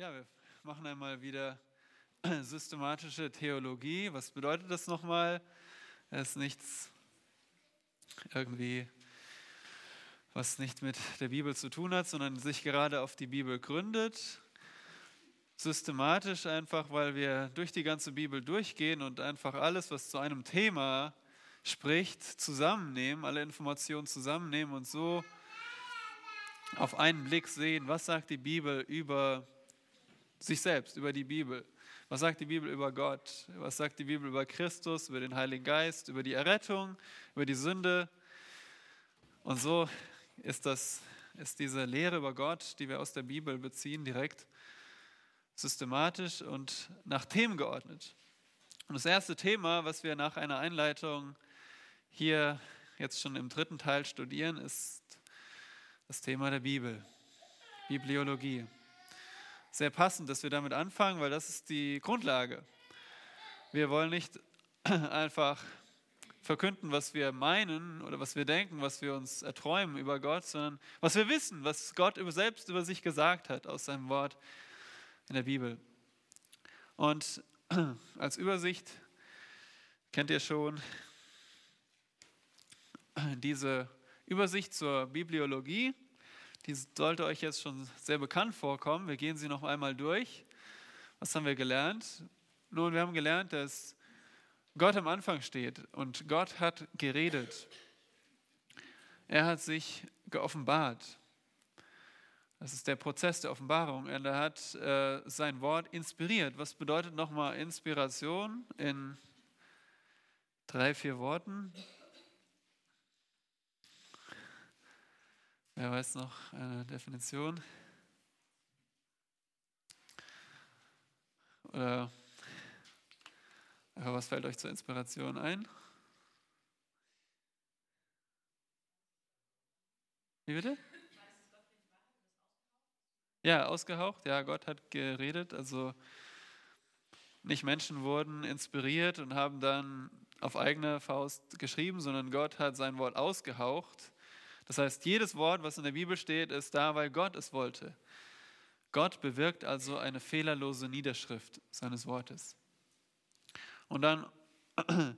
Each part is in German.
Ja, wir machen einmal wieder systematische Theologie. Was bedeutet das nochmal? Es ist nichts irgendwie, was nicht mit der Bibel zu tun hat, sondern sich gerade auf die Bibel gründet. Systematisch einfach, weil wir durch die ganze Bibel durchgehen und einfach alles, was zu einem Thema spricht, zusammennehmen, alle Informationen zusammennehmen und so auf einen Blick sehen, was sagt die Bibel über sich selbst, über die Bibel. Was sagt die Bibel über Gott? Was sagt die Bibel über Christus, über den Heiligen Geist, über die Errettung, über die Sünde? Und so ist, das, ist diese Lehre über Gott, die wir aus der Bibel beziehen, direkt systematisch und nach Themen geordnet. Und das erste Thema, was wir nach einer Einleitung hier jetzt schon im dritten Teil studieren, ist das Thema der Bibel, Bibliologie sehr passend, dass wir damit anfangen, weil das ist die Grundlage. Wir wollen nicht einfach verkünden, was wir meinen oder was wir denken, was wir uns erträumen über Gott, sondern was wir wissen, was Gott selbst über sich gesagt hat aus seinem Wort in der Bibel. Und als Übersicht kennt ihr schon diese Übersicht zur Bibliologie. Die sollte euch jetzt schon sehr bekannt vorkommen. Wir gehen sie noch einmal durch. Was haben wir gelernt? Nun, wir haben gelernt, dass Gott am Anfang steht und Gott hat geredet. Er hat sich geoffenbart. Das ist der Prozess der Offenbarung. Er hat äh, sein Wort inspiriert. Was bedeutet nochmal Inspiration in drei, vier Worten? Wer weiß noch eine Definition? Oder was fällt euch zur Inspiration ein? Wie bitte? Ja, ausgehaucht. Ja, Gott hat geredet. Also nicht Menschen wurden inspiriert und haben dann auf eigene Faust geschrieben, sondern Gott hat sein Wort ausgehaucht das heißt, jedes Wort, was in der Bibel steht, ist da, weil Gott es wollte. Gott bewirkt also eine fehlerlose Niederschrift seines Wortes. Und dann,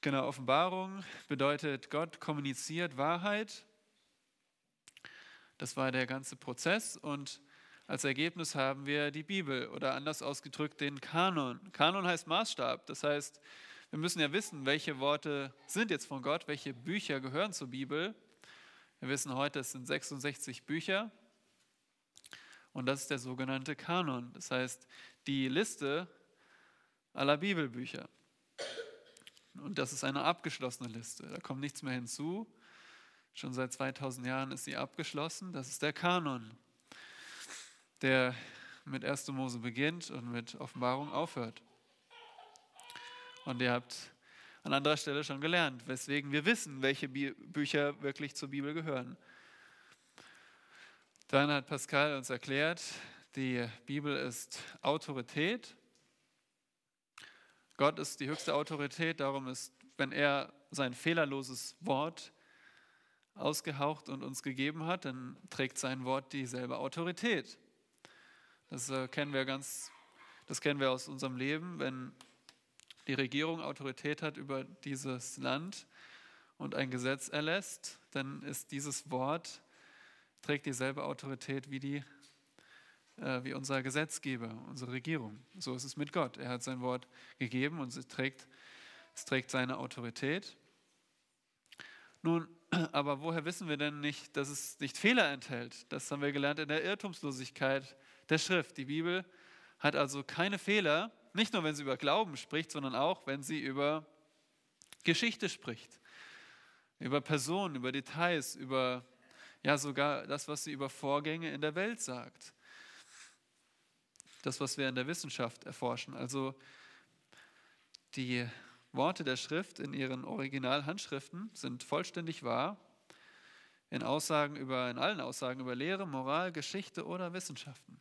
genau, Offenbarung bedeutet, Gott kommuniziert Wahrheit. Das war der ganze Prozess und als Ergebnis haben wir die Bibel oder anders ausgedrückt den Kanon. Kanon heißt Maßstab. Das heißt, wir müssen ja wissen, welche Worte sind jetzt von Gott, welche Bücher gehören zur Bibel. Wir wissen heute, es sind 66 Bücher und das ist der sogenannte Kanon. Das heißt, die Liste aller Bibelbücher. Und das ist eine abgeschlossene Liste. Da kommt nichts mehr hinzu. Schon seit 2000 Jahren ist sie abgeschlossen. Das ist der Kanon, der mit 1. Mose beginnt und mit Offenbarung aufhört. Und ihr habt an anderer Stelle schon gelernt, weswegen wir wissen, welche Bücher wirklich zur Bibel gehören. Dann hat Pascal uns erklärt, die Bibel ist Autorität. Gott ist die höchste Autorität, darum ist, wenn er sein fehlerloses Wort ausgehaucht und uns gegeben hat, dann trägt sein Wort dieselbe Autorität. Das äh, kennen wir ganz, das kennen wir aus unserem Leben, wenn die Regierung Autorität hat über dieses Land und ein Gesetz erlässt, dann ist dieses Wort, trägt dieselbe Autorität wie, die, äh, wie unser Gesetzgeber, unsere Regierung. So ist es mit Gott. Er hat sein Wort gegeben und es trägt, es trägt seine Autorität. Nun, aber woher wissen wir denn nicht, dass es nicht Fehler enthält? Das haben wir gelernt in der Irrtumslosigkeit der Schrift. Die Bibel hat also keine Fehler nicht nur, wenn sie über Glauben spricht, sondern auch, wenn sie über Geschichte spricht, über Personen, über Details, über ja sogar das, was sie über Vorgänge in der Welt sagt. Das, was wir in der Wissenschaft erforschen. Also die Worte der Schrift in ihren Originalhandschriften sind vollständig wahr in Aussagen über, in allen Aussagen über Lehre, Moral, Geschichte oder Wissenschaften.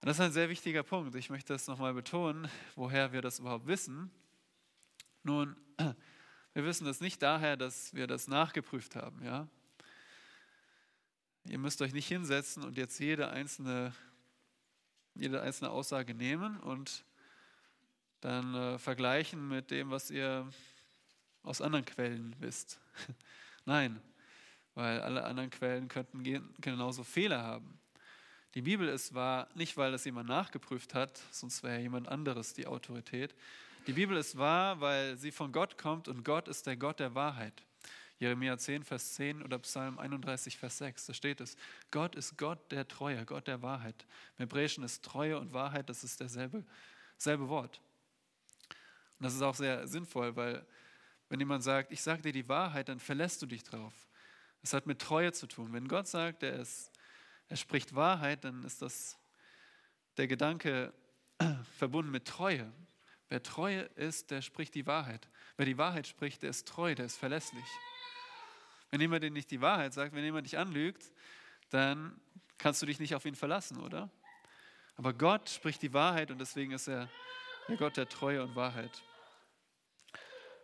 Und das ist ein sehr wichtiger Punkt. Ich möchte das nochmal betonen, woher wir das überhaupt wissen. Nun, wir wissen das nicht daher, dass wir das nachgeprüft haben. Ja? ihr müsst euch nicht hinsetzen und jetzt jede einzelne, jede einzelne Aussage nehmen und dann äh, vergleichen mit dem, was ihr aus anderen Quellen wisst. Nein, weil alle anderen Quellen könnten genauso Fehler haben. Die Bibel ist wahr nicht, weil das jemand nachgeprüft hat, sonst wäre jemand anderes die Autorität. Die Bibel ist wahr, weil sie von Gott kommt und Gott ist der Gott der Wahrheit. Jeremia 10, Vers 10 oder Psalm 31, Vers 6, da steht es. Gott ist Gott der Treue, Gott der Wahrheit. Im Hebräischen ist Treue und Wahrheit, das ist derselbe selbe Wort. Und das ist auch sehr sinnvoll, weil wenn jemand sagt, ich sage dir die Wahrheit, dann verlässt du dich drauf. Das hat mit Treue zu tun. Wenn Gott sagt, er, ist, er spricht Wahrheit, dann ist das der Gedanke verbunden mit Treue. Wer Treue ist, der spricht die Wahrheit. Wer die Wahrheit spricht, der ist treu, der ist verlässlich. Wenn jemand dir nicht die Wahrheit sagt, wenn jemand dich anlügt, dann kannst du dich nicht auf ihn verlassen, oder? Aber Gott spricht die Wahrheit und deswegen ist er der Gott der Treue und Wahrheit.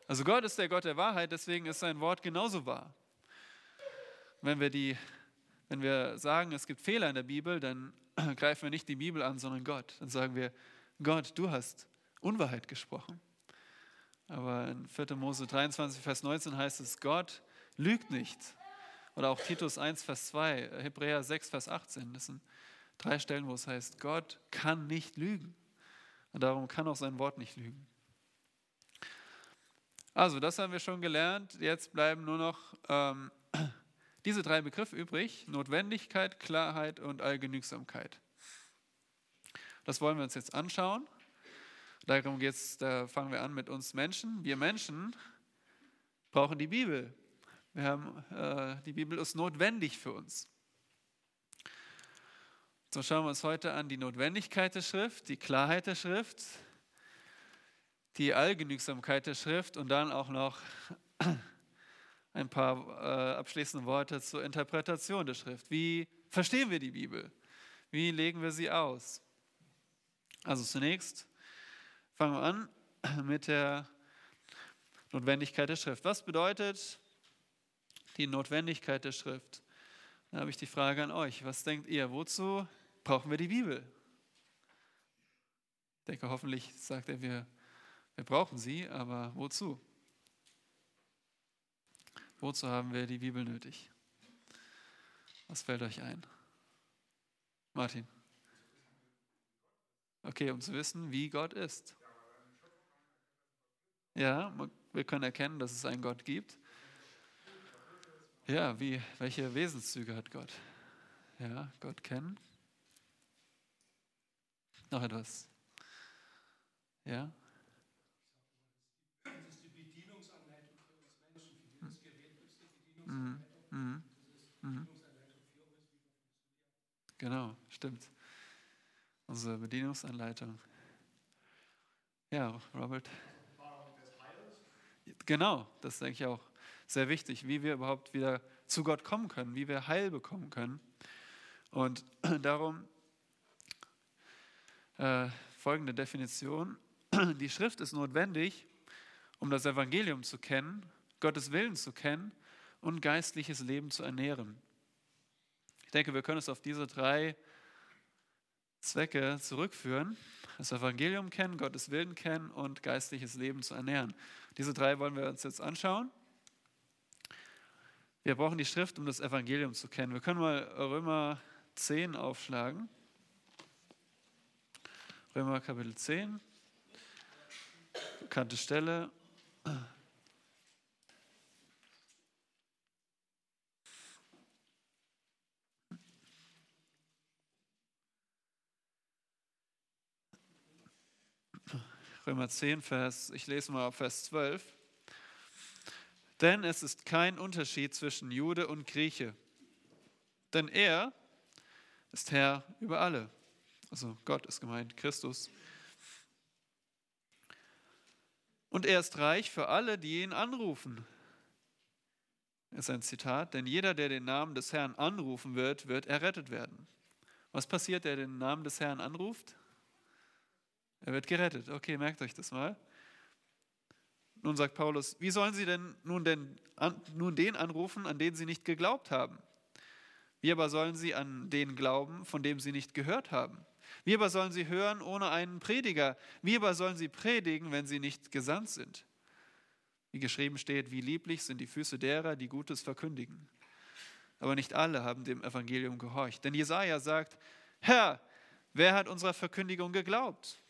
Also Gott ist der Gott der Wahrheit, deswegen ist sein Wort genauso wahr. Wenn wir, die, wenn wir sagen, es gibt Fehler in der Bibel, dann greifen wir nicht die Bibel an, sondern Gott. Dann sagen wir, Gott, du hast Unwahrheit gesprochen. Aber in 4. Mose 23, Vers 19 heißt es, Gott lügt nicht. Oder auch Titus 1, Vers 2, Hebräer 6, Vers 18. Das sind drei Stellen, wo es heißt, Gott kann nicht lügen. Und darum kann auch sein Wort nicht lügen. Also, das haben wir schon gelernt. Jetzt bleiben nur noch ähm, diese drei Begriffe übrig: Notwendigkeit, Klarheit und Allgenügsamkeit. Das wollen wir uns jetzt anschauen. Darum geht's, da fangen wir an mit uns Menschen. Wir Menschen brauchen die Bibel. Wir haben, äh, die Bibel ist notwendig für uns. So schauen wir uns heute an die Notwendigkeit der Schrift, die Klarheit der Schrift, die Allgenügsamkeit der Schrift und dann auch noch ein paar äh, abschließende Worte zur Interpretation der Schrift. Wie verstehen wir die Bibel? Wie legen wir sie aus? Also zunächst fangen wir an mit der Notwendigkeit der Schrift. Was bedeutet die Notwendigkeit der Schrift. Dann habe ich die Frage an euch. Was denkt ihr, wozu brauchen wir die Bibel? Ich denke, hoffentlich sagt er, wir, wir brauchen sie, aber wozu? Wozu haben wir die Bibel nötig? Was fällt euch ein? Martin. Okay, um zu wissen, wie Gott ist. Ja, wir können erkennen, dass es einen Gott gibt. Ja, wie, welche Wesenszüge hat Gott? Ja, Gott kennen. Noch etwas? Ja? Das ist die Bedienungsanleitung für uns Menschen. Für dieses Gerät gibt es Mhm. Mhm. Genau, stimmt. Unsere Bedienungsanleitung. Ja, Robert. Genau, das denke ich auch sehr wichtig, wie wir überhaupt wieder zu Gott kommen können, wie wir Heil bekommen können. Und darum äh, folgende Definition. Die Schrift ist notwendig, um das Evangelium zu kennen, Gottes Willen zu kennen und geistliches Leben zu ernähren. Ich denke, wir können es auf diese drei Zwecke zurückführen. Das Evangelium kennen, Gottes Willen kennen und geistliches Leben zu ernähren. Diese drei wollen wir uns jetzt anschauen. Wir brauchen die Schrift, um das Evangelium zu kennen. Wir können mal Römer 10 aufschlagen. Römer Kapitel 10, bekannte Stelle. Römer 10, Vers, ich lese mal Vers 12. Denn es ist kein Unterschied zwischen Jude und Grieche. Denn er ist Herr über alle. Also Gott ist gemeint, Christus. Und er ist reich für alle, die ihn anrufen. Das ist ein Zitat, denn jeder, der den Namen des Herrn anrufen wird, wird errettet werden. Was passiert, der den Namen des Herrn anruft? Er wird gerettet. Okay, merkt euch das mal. Nun sagt Paulus, wie sollen sie denn nun, denn, an, nun den anrufen, an den sie nicht geglaubt haben? Wie aber sollen sie an den glauben, von dem sie nicht gehört haben? Wie aber sollen sie hören ohne einen Prediger? Wie aber sollen sie predigen, wenn sie nicht gesandt sind? Wie geschrieben steht, wie lieblich sind die Füße derer, die Gutes verkündigen. Aber nicht alle haben dem Evangelium gehorcht. Denn Jesaja sagt: Herr, wer hat unserer Verkündigung geglaubt?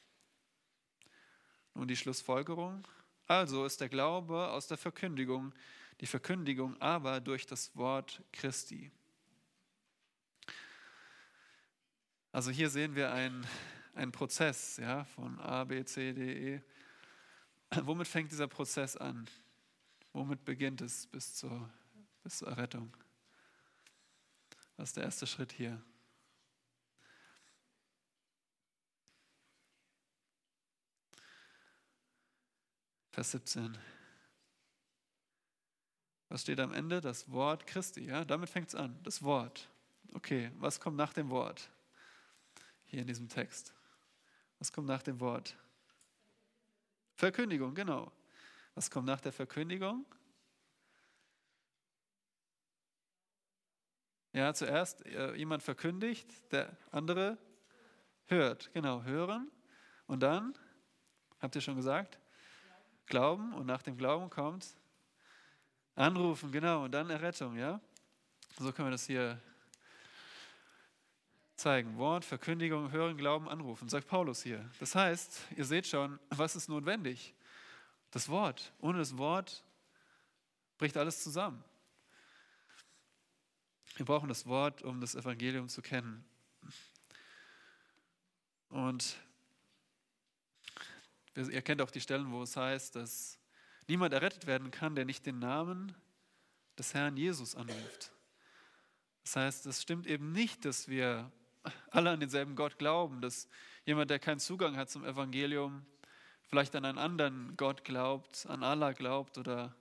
Nun die Schlussfolgerung. Also ist der Glaube aus der Verkündigung, die Verkündigung aber durch das Wort Christi. Also hier sehen wir einen, einen Prozess ja, von A, B, C, D, E. Womit fängt dieser Prozess an? Womit beginnt es bis zur, bis zur Errettung? Was ist der erste Schritt hier? Vers 17. Was steht am Ende? Das Wort Christi. Ja, damit fängt es an. Das Wort. Okay, was kommt nach dem Wort? Hier in diesem Text. Was kommt nach dem Wort? Verkündigung, genau. Was kommt nach der Verkündigung? Ja, zuerst äh, jemand verkündigt, der andere hört. Genau, hören. Und dann, habt ihr schon gesagt? Glauben. Und nach dem Glauben kommt anrufen, genau. Und dann Errettung, ja? So können wir das hier zeigen. Wort, Verkündigung, Hören, Glauben, Anrufen, sagt Paulus hier. Das heißt, ihr seht schon, was ist notwendig? Das Wort. Ohne das Wort bricht alles zusammen. Wir brauchen das Wort, um das Evangelium zu kennen. Und ihr kennt auch die Stellen, wo es heißt, dass niemand errettet werden kann, der nicht den Namen des Herrn Jesus anruft. Das heißt, es stimmt eben nicht, dass wir alle an denselben Gott glauben, dass jemand, der keinen Zugang hat zum Evangelium, vielleicht an einen anderen Gott glaubt, an Allah glaubt oder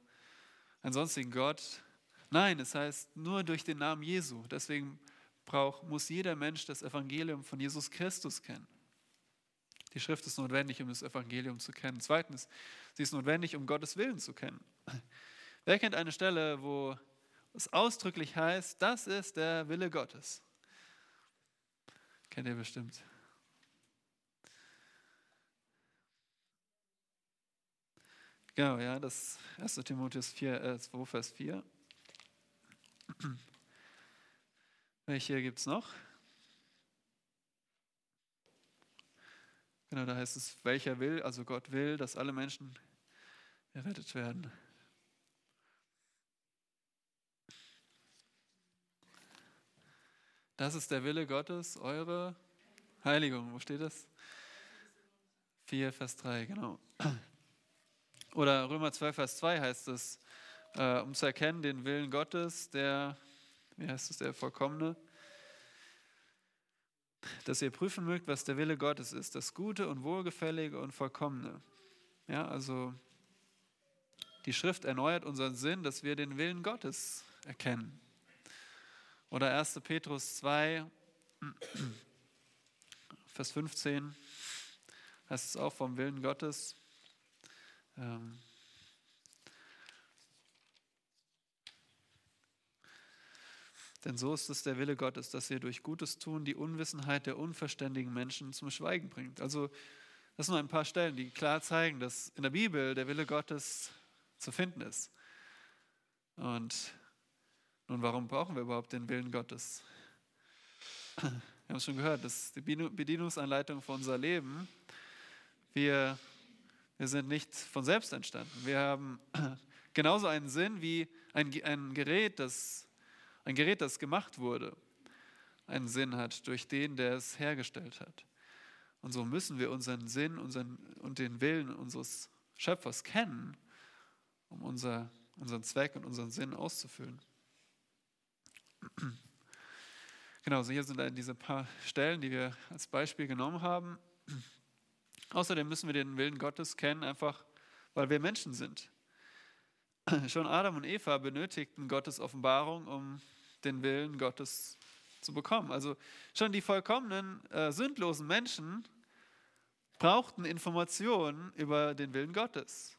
einen sonstigen Gott. Nein, es heißt nur durch den Namen Jesu. Deswegen braucht, muss jeder Mensch das Evangelium von Jesus Christus kennen. Die Schrift ist notwendig, um das Evangelium zu kennen. Zweitens, sie ist notwendig, um Gottes Willen zu kennen. Wer kennt eine Stelle, wo es ausdrücklich heißt, das ist der Wille Gottes? Kennt ihr bestimmt. Genau, ja, das 1. Timotheus 4, äh, 2, Vers 4. Welche gibt es noch? Genau, da heißt es, welcher will, also Gott will, dass alle Menschen errettet werden. Das ist der Wille Gottes, eure Heiligung. Wo steht das? 4, Vers 3, genau. Oder Römer 12, Vers 2 heißt es, äh, um zu erkennen den Willen Gottes, der, wie heißt es, der Vollkommene, dass ihr prüfen mögt, was der Wille Gottes ist, das Gute und Wohlgefällige und Vollkommene. Ja, also die Schrift erneuert unseren Sinn, dass wir den Willen Gottes erkennen. Oder 1. Petrus 2, Vers 15 heißt es auch vom Willen Gottes. Ähm, Denn so ist es der Wille Gottes, dass ihr durch Gutes tun die Unwissenheit der unverständigen Menschen zum Schweigen bringt. Also das sind nur ein paar Stellen, die klar zeigen, dass in der Bibel der Wille Gottes zu finden ist. Und nun, warum brauchen wir überhaupt den Willen Gottes? Wir haben es schon gehört, das ist die Bedienungsanleitung für unser Leben. Wir, wir sind nicht von selbst entstanden. Wir haben genauso einen Sinn wie ein, ein, Gerät, das, ein Gerät, das gemacht wurde, einen Sinn hat durch den, der es hergestellt hat. Und so müssen wir unseren Sinn unseren, und den Willen unseres Schöpfers kennen, um unser, unseren Zweck und unseren Sinn auszufüllen. Genau, so hier sind dann diese paar Stellen, die wir als Beispiel genommen haben. Außerdem müssen wir den Willen Gottes kennen, einfach weil wir Menschen sind. Schon Adam und Eva benötigten Gottes Offenbarung, um den Willen Gottes zu bekommen. Also schon die vollkommenen, äh, sündlosen Menschen brauchten Informationen über den Willen Gottes.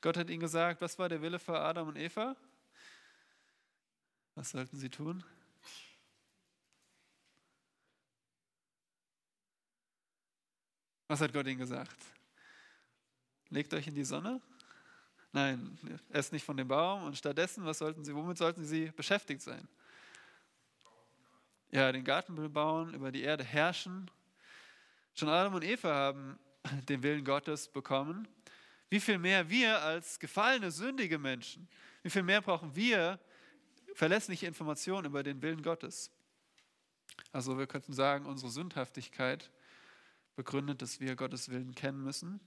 Gott hat ihnen gesagt, was war der Wille für Adam und Eva? Was sollten sie tun? Was hat Gott ihnen gesagt? Legt euch in die Sonne? Nein, esst nicht von dem Baum und stattdessen, was sollten sie, womit sollten sie beschäftigt sein? Ja, den Garten bebauen, über die Erde herrschen. Schon Adam und Eva haben den Willen Gottes bekommen. Wie viel mehr wir als gefallene, sündige Menschen, wie viel mehr brauchen wir verlässliche Informationen über den Willen Gottes? Also wir könnten sagen, unsere Sündhaftigkeit begründet, dass wir Gottes Willen kennen müssen,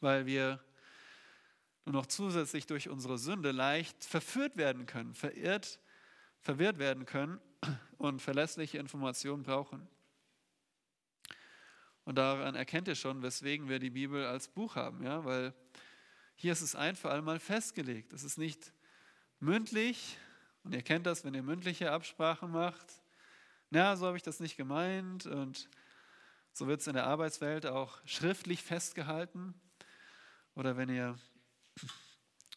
weil wir nur noch zusätzlich durch unsere Sünde leicht verführt werden können, verirrt, verwirrt werden können und verlässliche Informationen brauchen. Und daran erkennt ihr schon, weswegen wir die Bibel als Buch haben, ja, weil hier ist es ein für alle festgelegt. Es ist nicht mündlich, und ihr kennt das, wenn ihr mündliche Absprachen macht. Na, so habe ich das nicht gemeint. Und so wird es in der Arbeitswelt auch schriftlich festgehalten. Oder wenn ihr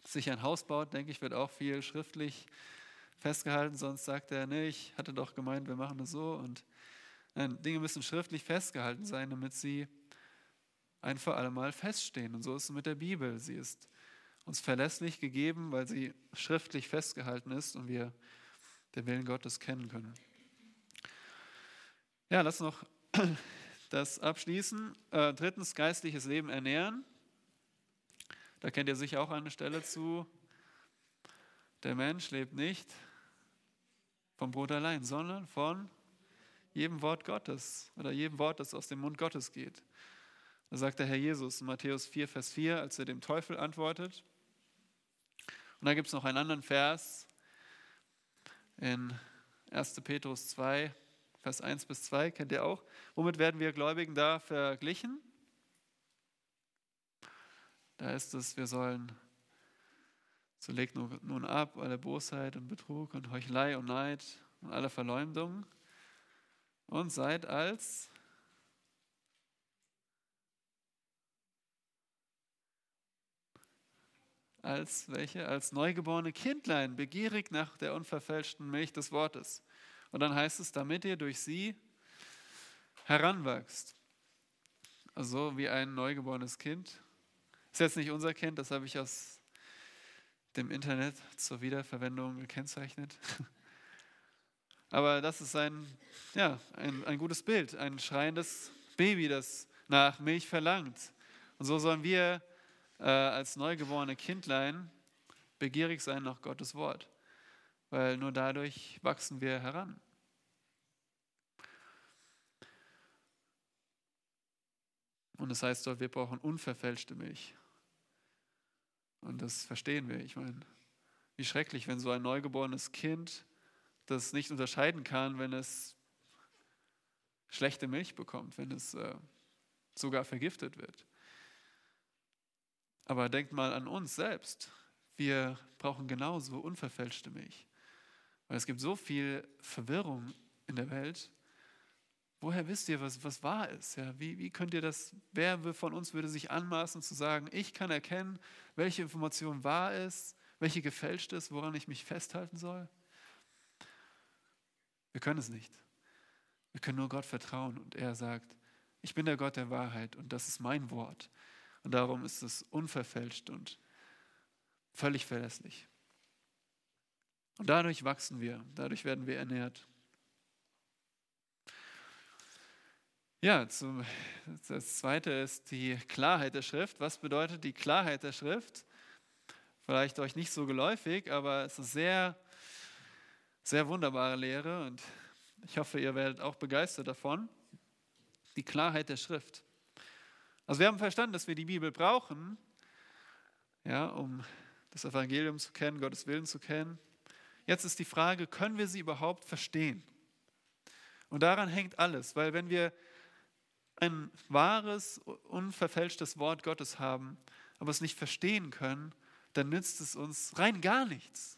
sich ein Haus baut, denke ich, wird auch viel schriftlich festgehalten. Sonst sagt er, nee, ich hatte doch gemeint, wir machen das so. Und nein, Dinge müssen schriftlich festgehalten sein, damit sie ein für alle Mal feststehen. Und so ist es mit der Bibel. Sie ist uns verlässlich gegeben, weil sie schriftlich festgehalten ist und wir den Willen Gottes kennen können. Ja, lass noch das abschließen. Äh, drittens, geistliches Leben ernähren. Da kennt ihr sicher auch eine Stelle zu. Der Mensch lebt nicht vom Brot allein, sondern von jedem Wort Gottes oder jedem Wort, das aus dem Mund Gottes geht. Da sagt der Herr Jesus in Matthäus 4, Vers 4, als er dem Teufel antwortet, und da gibt es noch einen anderen Vers in 1. Petrus 2, Vers 1 bis 2, kennt ihr auch. Womit werden wir Gläubigen da verglichen? Da ist es, wir sollen, so legt nun ab alle Bosheit und Betrug und Heuchelei und Neid und alle Verleumdung und seid als als welche? Als neugeborene Kindlein, begierig nach der unverfälschten Milch des Wortes. Und dann heißt es, damit ihr durch sie heranwachst. Also wie ein neugeborenes Kind. Ist jetzt nicht unser Kind, das habe ich aus dem Internet zur Wiederverwendung gekennzeichnet. Aber das ist ein, ja, ein, ein gutes Bild, ein schreiendes Baby, das nach Milch verlangt. Und so sollen wir äh, als neugeborene Kindlein begierig sein nach Gottes Wort, weil nur dadurch wachsen wir heran. Und das heißt dort, wir brauchen unverfälschte Milch. Und das verstehen wir. Ich meine, wie schrecklich, wenn so ein neugeborenes Kind das nicht unterscheiden kann, wenn es schlechte Milch bekommt, wenn es äh, sogar vergiftet wird. Aber denkt mal an uns selbst. Wir brauchen genauso unverfälschte Milch. Weil es gibt so viel Verwirrung in der Welt. Woher wisst ihr, was, was wahr ist? Ja, wie, wie könnt ihr das, wer von uns würde sich anmaßen zu sagen, ich kann erkennen, welche Information wahr ist, welche gefälscht ist, woran ich mich festhalten soll? Wir können es nicht. Wir können nur Gott vertrauen und er sagt, ich bin der Gott der Wahrheit und das ist mein Wort. Und darum ist es unverfälscht und völlig verlässlich. Und dadurch wachsen wir, dadurch werden wir ernährt. Ja, zum, das zweite ist die Klarheit der Schrift. Was bedeutet die Klarheit der Schrift? Vielleicht euch nicht so geläufig, aber es ist sehr, sehr wunderbare Lehre und ich hoffe, ihr werdet auch begeistert davon. Die Klarheit der Schrift. Also wir haben verstanden, dass wir die Bibel brauchen, ja, um das Evangelium zu kennen, Gottes Willen zu kennen. Jetzt ist die Frage, können wir sie überhaupt verstehen? Und daran hängt alles, weil wenn wir ein wahres, unverfälschtes Wort Gottes haben, aber es nicht verstehen können, dann nützt es uns rein gar nichts.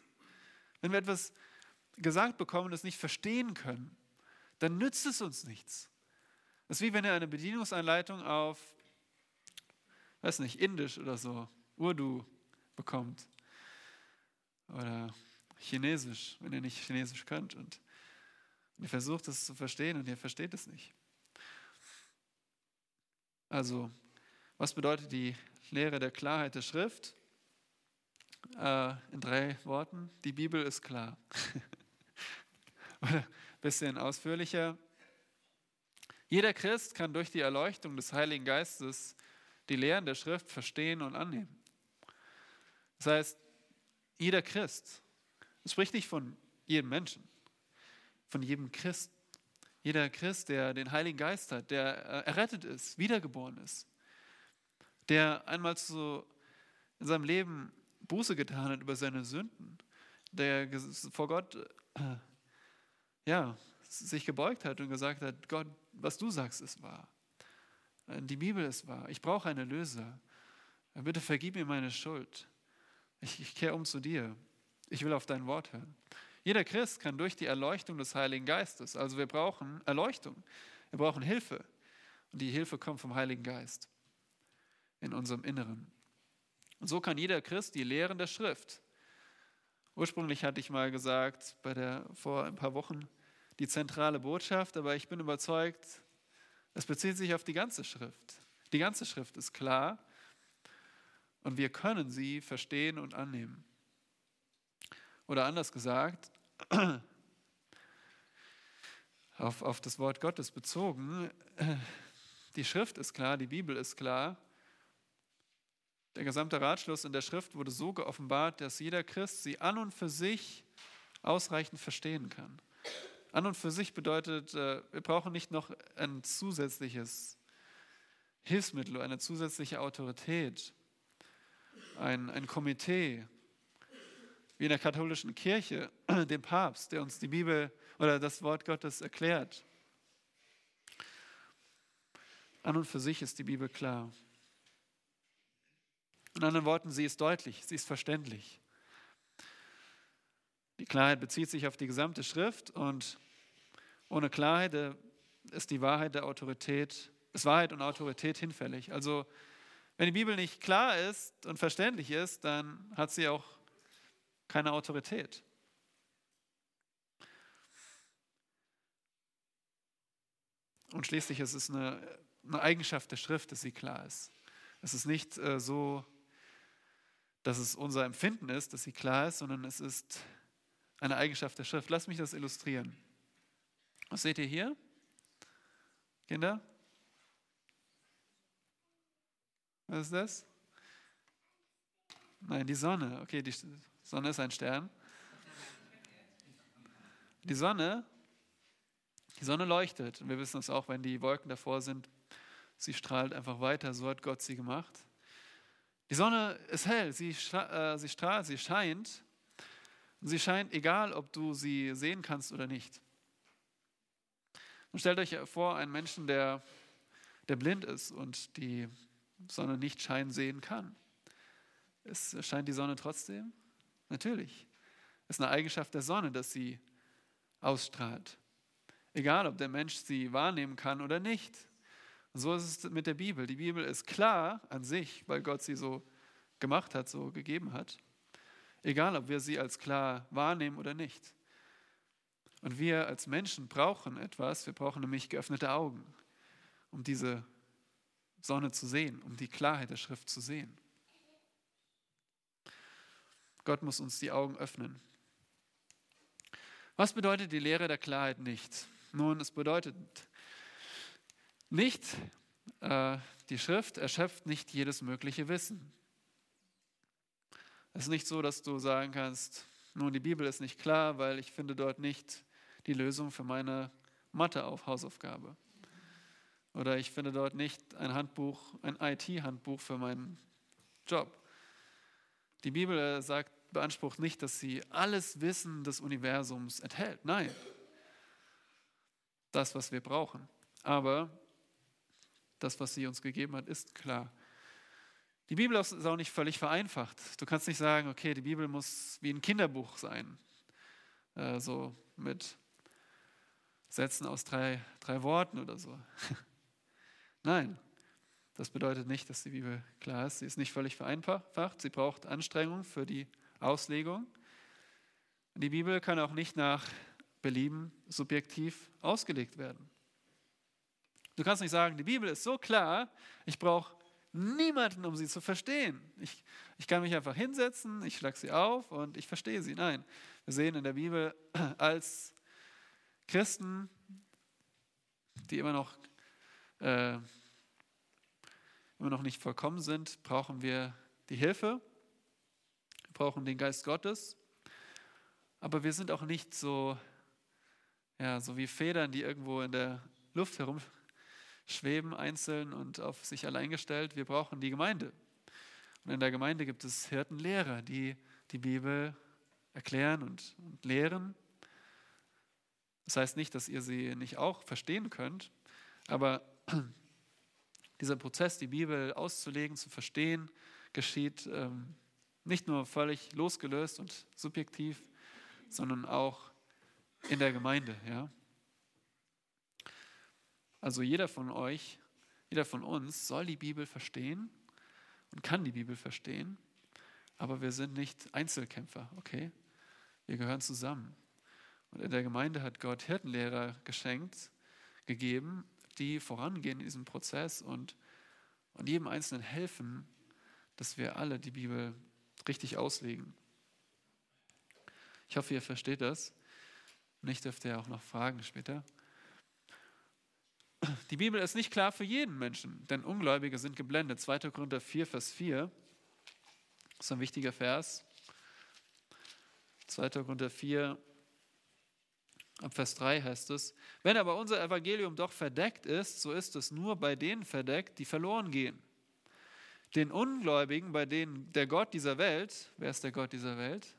Wenn wir etwas gesagt bekommen und es nicht verstehen können, dann nützt es uns nichts. Das ist wie wenn ihr eine Bedienungsanleitung auf weiß nicht, Indisch oder so, Urdu bekommt. Oder Chinesisch, wenn ihr nicht Chinesisch könnt. Und ihr versucht es zu verstehen und ihr versteht es nicht. Also, was bedeutet die Lehre der Klarheit der Schrift? Äh, in drei Worten, die Bibel ist klar. Oder ein bisschen ausführlicher. Jeder Christ kann durch die Erleuchtung des Heiligen Geistes die Lehren der Schrift verstehen und annehmen. Das heißt, jeder Christ, es spricht nicht von jedem Menschen, von jedem Christ. Jeder Christ, der den Heiligen Geist hat, der errettet ist, wiedergeboren ist, der einmal zu, in seinem Leben Buße getan hat über seine Sünden, der vor Gott äh, ja, sich gebeugt hat und gesagt hat, Gott, was du sagst, ist wahr. Die Bibel ist wahr. Ich brauche einen Erlöser. Bitte vergib mir meine Schuld. Ich, ich kehre um zu dir. Ich will auf dein Wort hören. Jeder Christ kann durch die Erleuchtung des Heiligen Geistes, also wir brauchen Erleuchtung, wir brauchen Hilfe. Und die Hilfe kommt vom Heiligen Geist in unserem Inneren. Und so kann jeder Christ die Lehren der Schrift. Ursprünglich hatte ich mal gesagt, bei der, vor ein paar Wochen, die zentrale Botschaft, aber ich bin überzeugt, es bezieht sich auf die ganze Schrift. Die ganze Schrift ist klar und wir können sie verstehen und annehmen. Oder anders gesagt, auf, auf das Wort Gottes bezogen, die Schrift ist klar, die Bibel ist klar der gesamte Ratschluss in der Schrift wurde so geoffenbart, dass jeder Christ sie an und für sich ausreichend verstehen kann. An und für sich bedeutet, äh, wir brauchen nicht noch ein zusätzliches Hilfsmittel, eine zusätzliche Autorität, ein, ein Komitee, wie in der katholischen Kirche, den Papst, der uns die Bibel oder das Wort Gottes erklärt. An und für sich ist die Bibel klar. In anderen Worten, sie ist deutlich, sie ist verständlich. Die Klarheit bezieht sich auf die gesamte Schrift und ohne Klarheit äh, ist die Wahrheit der Autorität, ist Wahrheit und Autorität hinfällig. Also wenn die Bibel nicht klar ist und verständlich ist, dann hat sie auch keine Autorität. Und schließlich ist es eine, eine Eigenschaft der Schrift, dass sie klar ist. Es ist nicht äh, so dass es unser Empfinden ist, dass sie klar ist, sondern es ist eine Eigenschaft der Schrift. Lass mich das illustrieren. Was seht ihr hier? Kinder? Was ist das? Nein, die Sonne. Okay, die Sonne ist ein Stern. Die Sonne, die Sonne leuchtet. Und wir wissen es auch, wenn die Wolken davor sind, sie strahlt einfach weiter. So hat Gott sie gemacht. Die Sonne ist hell, sie, äh, sie strahlt, sie scheint. Und sie scheint, egal ob du sie sehen kannst oder nicht. Und stellt euch vor, einen Menschen, der, der blind ist und die Sonne nicht scheinen sehen kann. Es scheint die Sonne trotzdem? Natürlich. Es ist eine Eigenschaft der Sonne, dass sie ausstrahlt. Egal, ob der Mensch sie wahrnehmen kann oder nicht. Und so ist es mit der Bibel. Die Bibel ist klar an sich, weil Gott sie so gemacht hat, so gegeben hat. Egal, ob wir sie als klar wahrnehmen oder nicht. Und wir als Menschen brauchen etwas, wir brauchen nämlich geöffnete Augen, um diese Sonne zu sehen, um die Klarheit der Schrift zu sehen. Gott muss uns die Augen öffnen. Was bedeutet die Lehre der Klarheit nicht? Nun, es bedeutet nicht, äh, die Schrift erschöpft nicht jedes mögliche Wissen. Es ist nicht so, dass du sagen kannst, nun, die Bibel ist nicht klar, weil ich finde dort nicht die Lösung für meine Mathe-Hausaufgabe. Oder ich finde dort nicht ein Handbuch, ein IT-Handbuch für meinen Job. Die Bibel sagt, beansprucht nicht, dass sie alles Wissen des Universums enthält. Nein. Das, was wir brauchen. Aber das, was sie uns gegeben hat, ist klar. Die Bibel ist auch nicht völlig vereinfacht. Du kannst nicht sagen, okay, die Bibel muss wie ein Kinderbuch sein, äh, so mit Sätzen aus drei, drei Worten oder so. Nein, das bedeutet nicht, dass die Bibel klar ist. Sie ist nicht völlig vereinfacht. Sie braucht Anstrengung für die Auslegung. Die Bibel kann auch nicht nach Belieben subjektiv ausgelegt werden. Du kannst nicht sagen, die Bibel ist so klar, ich brauche niemanden, um sie zu verstehen. Ich, ich kann mich einfach hinsetzen, ich schlage sie auf und ich verstehe sie. Nein, wir sehen in der Bibel als Christen, die immer noch, äh, immer noch nicht vollkommen sind, brauchen wir die Hilfe, brauchen den Geist Gottes, aber wir sind auch nicht so, ja, so wie Federn, die irgendwo in der Luft herumschweben, einzeln und auf sich allein gestellt. Wir brauchen die Gemeinde. Und in der Gemeinde gibt es Hirtenlehrer, die die Bibel erklären und, und lehren. Das heißt nicht, dass ihr sie nicht auch verstehen könnt, aber dieser Prozess, die Bibel auszulegen, zu verstehen, geschieht ähm, nicht nur völlig losgelöst und subjektiv, sondern auch in der Gemeinde. Ja? Also jeder von euch, jeder von uns soll die Bibel verstehen und kann die Bibel verstehen, aber wir sind nicht Einzelkämpfer, okay? Wir gehören zusammen. Und in der Gemeinde hat Gott Hirtenlehrer geschenkt, gegeben, die vorangehen in diesem Prozess und, und jedem Einzelnen helfen, dass wir alle die Bibel richtig auslegen. Ich hoffe, ihr versteht das. Und ich dürfte ja auch noch fragen später. Die Bibel ist nicht klar für jeden Menschen, denn Ungläubige sind geblendet. 2. Korinther 4, Vers 4. Das ist ein wichtiger Vers. 2. Korinther 4, ab Vers 3 heißt es, wenn aber unser Evangelium doch verdeckt ist, so ist es nur bei denen verdeckt, die verloren gehen. Den Ungläubigen, bei denen der Gott dieser Welt, wer ist der Gott dieser Welt?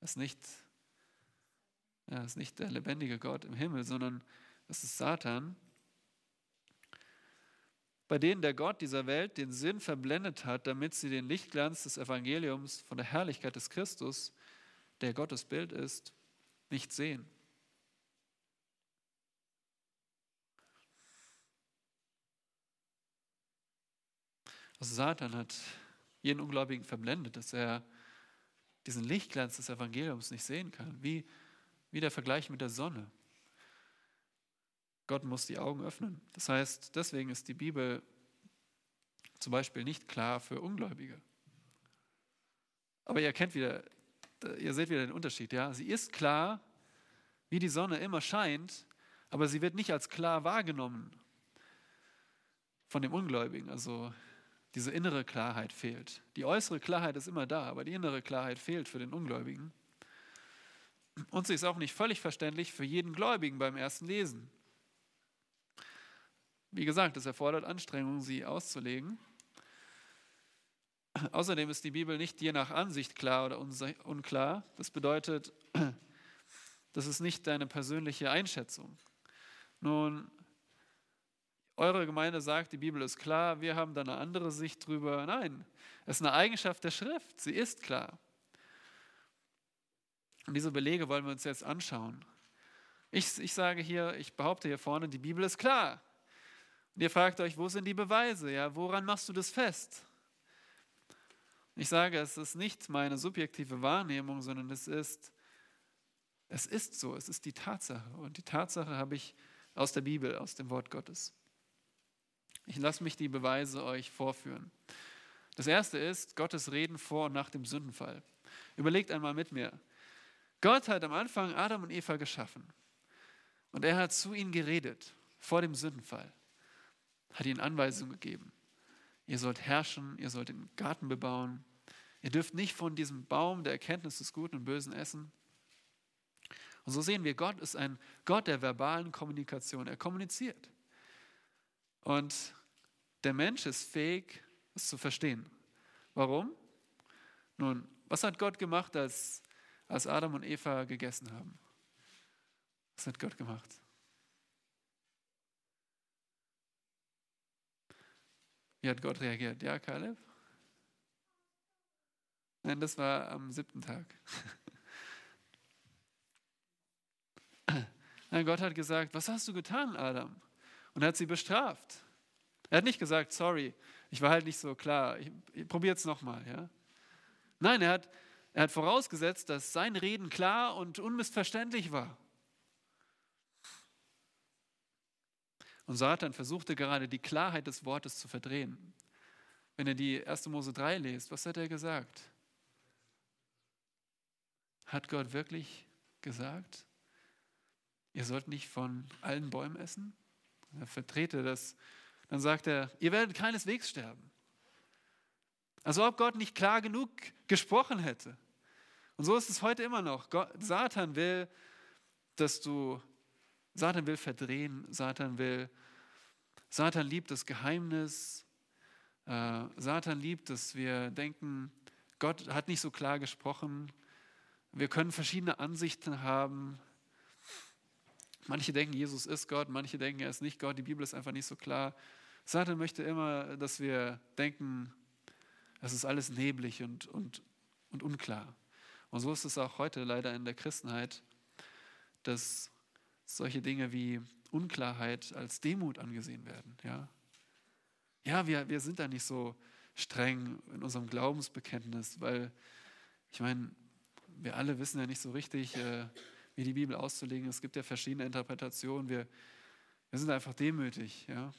Das ist nicht, ja, ist nicht der lebendige Gott im Himmel, sondern das ist Satan, bei denen der Gott dieser Welt den Sinn verblendet hat, damit sie den Lichtglanz des Evangeliums von der Herrlichkeit des Christus, der Gottes Bild ist, nicht sehen. Satan hat jeden Ungläubigen verblendet, dass er diesen Lichtglanz des Evangeliums nicht sehen kann. Wie, wie der Vergleich mit der Sonne. Gott muss die Augen öffnen. Das heißt, deswegen ist die Bibel zum Beispiel nicht klar für Ungläubige. Aber ihr kennt wieder, ihr seht wieder den Unterschied, ja. Sie ist klar, wie die Sonne immer scheint, aber sie wird nicht als klar wahrgenommen von dem Ungläubigen. Also diese innere Klarheit fehlt. Die äußere Klarheit ist immer da, aber die innere Klarheit fehlt für den Ungläubigen. Und sie ist auch nicht völlig verständlich für jeden Gläubigen beim ersten Lesen. Wie gesagt, es erfordert Anstrengungen, sie auszulegen. Außerdem ist die Bibel nicht je nach Ansicht klar oder unklar. Das bedeutet, das ist nicht deine persönliche Einschätzung. Nun, eure Gemeinde sagt, die Bibel ist klar, wir haben da eine andere Sicht drüber. Nein, es ist eine Eigenschaft der Schrift, sie ist klar. Und diese Belege wollen wir uns jetzt anschauen. Ich, ich sage hier, ich behaupte hier vorne, die Bibel ist klar. Und ihr fragt euch, wo sind die Beweise? Ja, woran machst du das fest? Ich sage, es ist nicht meine subjektive Wahrnehmung, sondern es ist, es ist so, es ist die Tatsache. Und die Tatsache habe ich aus der Bibel, aus dem Wort Gottes. Ich lasse mich die Beweise euch vorführen. Das erste ist Gottes Reden vor und nach dem Sündenfall. Überlegt einmal mit mir. Gott hat am Anfang Adam und Eva geschaffen. Und er hat zu ihnen geredet vor dem Sündenfall hat ihnen Anweisungen gegeben. Ihr sollt herrschen, ihr sollt den Garten bebauen. Ihr dürft nicht von diesem Baum der Erkenntnis des Guten und Bösen essen. Und so sehen wir, Gott ist ein Gott der verbalen Kommunikation. Er kommuniziert. Und der Mensch ist fähig, es zu verstehen. Warum? Nun, was hat Gott gemacht, als, als Adam und Eva gegessen haben? Was hat Gott gemacht? Wie hat Gott reagiert? Ja, Kaleb? Nein, das war am siebten Tag. Nein, Gott hat gesagt, was hast du getan, Adam? Und er hat sie bestraft. Er hat nicht gesagt, sorry, ich war halt nicht so klar, ich, ich probiere es nochmal. Ja? Nein, er hat, er hat vorausgesetzt, dass sein Reden klar und unmissverständlich war. Und Satan versuchte gerade die Klarheit des Wortes zu verdrehen. Wenn ihr die 1. Mose 3 lest, was hat er gesagt? Hat Gott wirklich gesagt, ihr sollt nicht von allen Bäumen essen? Er vertrete das. Dann sagt er, ihr werdet keineswegs sterben. Also ob Gott nicht klar genug gesprochen hätte. Und so ist es heute immer noch. Gott, Satan will, dass du, Satan will verdrehen, Satan will, Satan liebt das Geheimnis, äh, Satan liebt, dass wir denken, Gott hat nicht so klar gesprochen, wir können verschiedene Ansichten haben. Manche denken, Jesus ist Gott, manche denken, er ist nicht Gott, die Bibel ist einfach nicht so klar. Satan möchte immer, dass wir denken, es ist alles neblig und, und, und unklar. Und so ist es auch heute leider in der Christenheit, dass solche Dinge wie Unklarheit als Demut angesehen werden. Ja, ja wir, wir sind da nicht so streng in unserem Glaubensbekenntnis, weil ich meine, wir alle wissen ja nicht so richtig, äh, wie die Bibel auszulegen. Es gibt ja verschiedene Interpretationen. Wir, wir sind einfach demütig. Ja?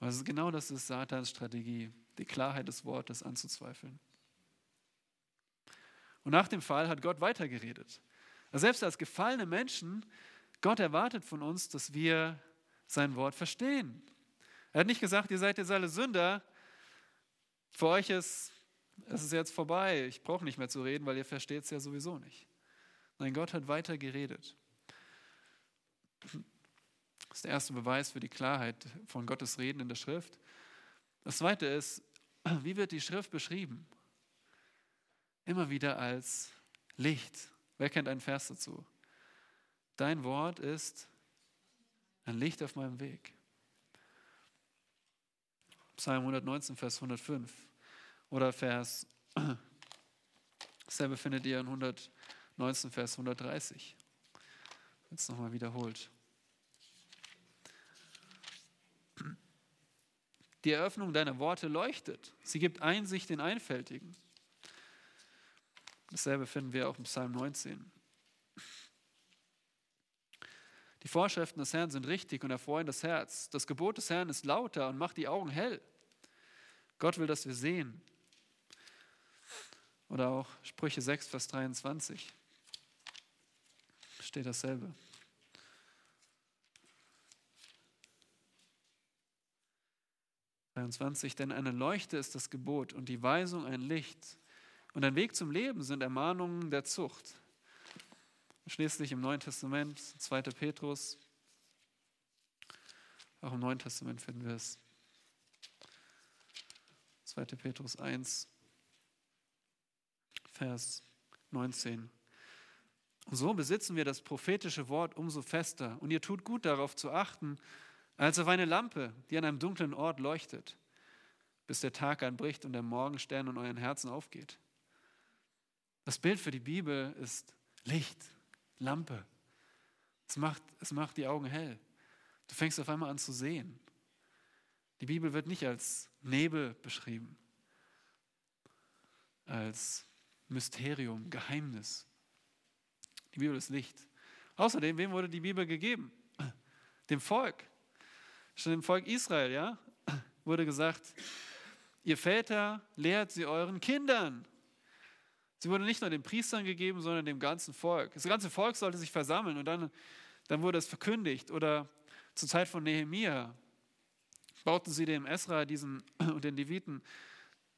Also genau das ist Satans Strategie, die Klarheit des Wortes anzuzweifeln. Und nach dem Fall hat Gott weitergeredet. Also selbst als gefallene Menschen, Gott erwartet von uns, dass wir sein Wort verstehen. Er hat nicht gesagt, ihr seid jetzt alle Sünder, für euch ist es ist jetzt vorbei, ich brauche nicht mehr zu reden, weil ihr versteht es ja sowieso nicht. Nein, Gott hat weiter geredet. Das ist der erste Beweis für die Klarheit von Gottes Reden in der Schrift. Das zweite ist, wie wird die Schrift beschrieben? Immer wieder als Licht. Wer kennt einen Vers dazu? Dein Wort ist ein Licht auf meinem Weg. Psalm 119, Vers 105. Oder Vers, dasselbe findet ihr in 119, Vers 130. Jetzt nochmal wiederholt. Die Eröffnung deiner Worte leuchtet. Sie gibt Einsicht in Einfältigen. Dasselbe finden wir auch im Psalm 19. Die Vorschriften des Herrn sind richtig und erfreuen das Herz. Das Gebot des Herrn ist lauter und macht die Augen hell. Gott will, dass wir sehen. Oder auch Sprüche 6, Vers 23. Steht dasselbe. Denn eine Leuchte ist das Gebot und die Weisung ein Licht. Und ein Weg zum Leben sind Ermahnungen der Zucht. Schließlich im Neuen Testament, 2. Petrus, auch im Neuen Testament finden wir es. 2. Petrus 1, Vers 19. Und so besitzen wir das prophetische Wort umso fester. Und ihr tut gut darauf zu achten, als auf eine Lampe, die an einem dunklen Ort leuchtet, bis der Tag anbricht und der Morgenstern in euren Herzen aufgeht. Das Bild für die Bibel ist Licht, Lampe. Es macht, es macht die Augen hell. Du fängst auf einmal an zu sehen. Die Bibel wird nicht als Nebel beschrieben, als Mysterium, Geheimnis. Die Bibel ist Licht. Außerdem, wem wurde die Bibel gegeben? Dem Volk. Schon dem Volk Israel, ja, wurde gesagt, ihr Väter lehrt sie euren Kindern. Sie wurde nicht nur den Priestern gegeben, sondern dem ganzen Volk. Das ganze Volk sollte sich versammeln und dann, dann wurde es verkündigt. Oder zur Zeit von Nehemia bauten sie dem Esra diesen, und den Leviten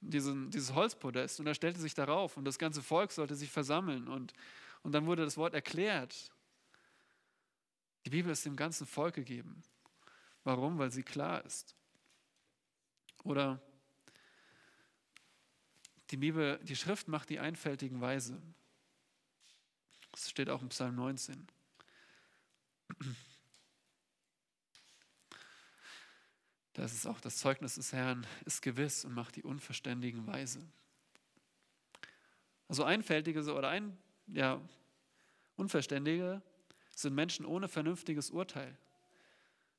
diesen, dieses Holzpodest und er stellte sich darauf und das ganze Volk sollte sich versammeln und, und dann wurde das Wort erklärt. Die Bibel ist dem ganzen Volk gegeben. Warum? Weil sie klar ist. Oder die Bibel, die Schrift macht die einfältigen weise. Das steht auch im Psalm 19. Das ist auch das Zeugnis des Herrn, ist gewiss und macht die Unverständigen weise. Also Einfältige oder ein, ja, Unverständige sind Menschen ohne vernünftiges Urteil.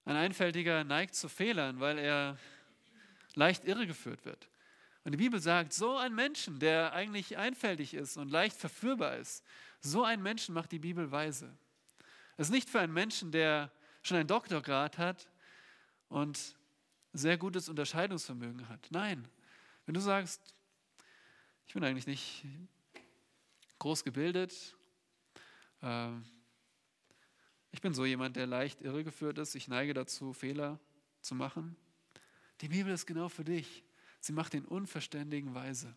Ein Einfältiger neigt zu Fehlern, weil er leicht irregeführt wird. Und die Bibel sagt, so ein Menschen, der eigentlich einfältig ist und leicht verführbar ist, so ein Menschen macht die Bibel weise. Es ist nicht für einen Menschen, der schon einen Doktorgrad hat und sehr gutes Unterscheidungsvermögen hat. Nein, wenn du sagst, ich bin eigentlich nicht groß gebildet, äh, ich bin so jemand, der leicht irregeführt ist, ich neige dazu, Fehler zu machen. Die Bibel ist genau für dich. Sie macht den Unverständigen weise.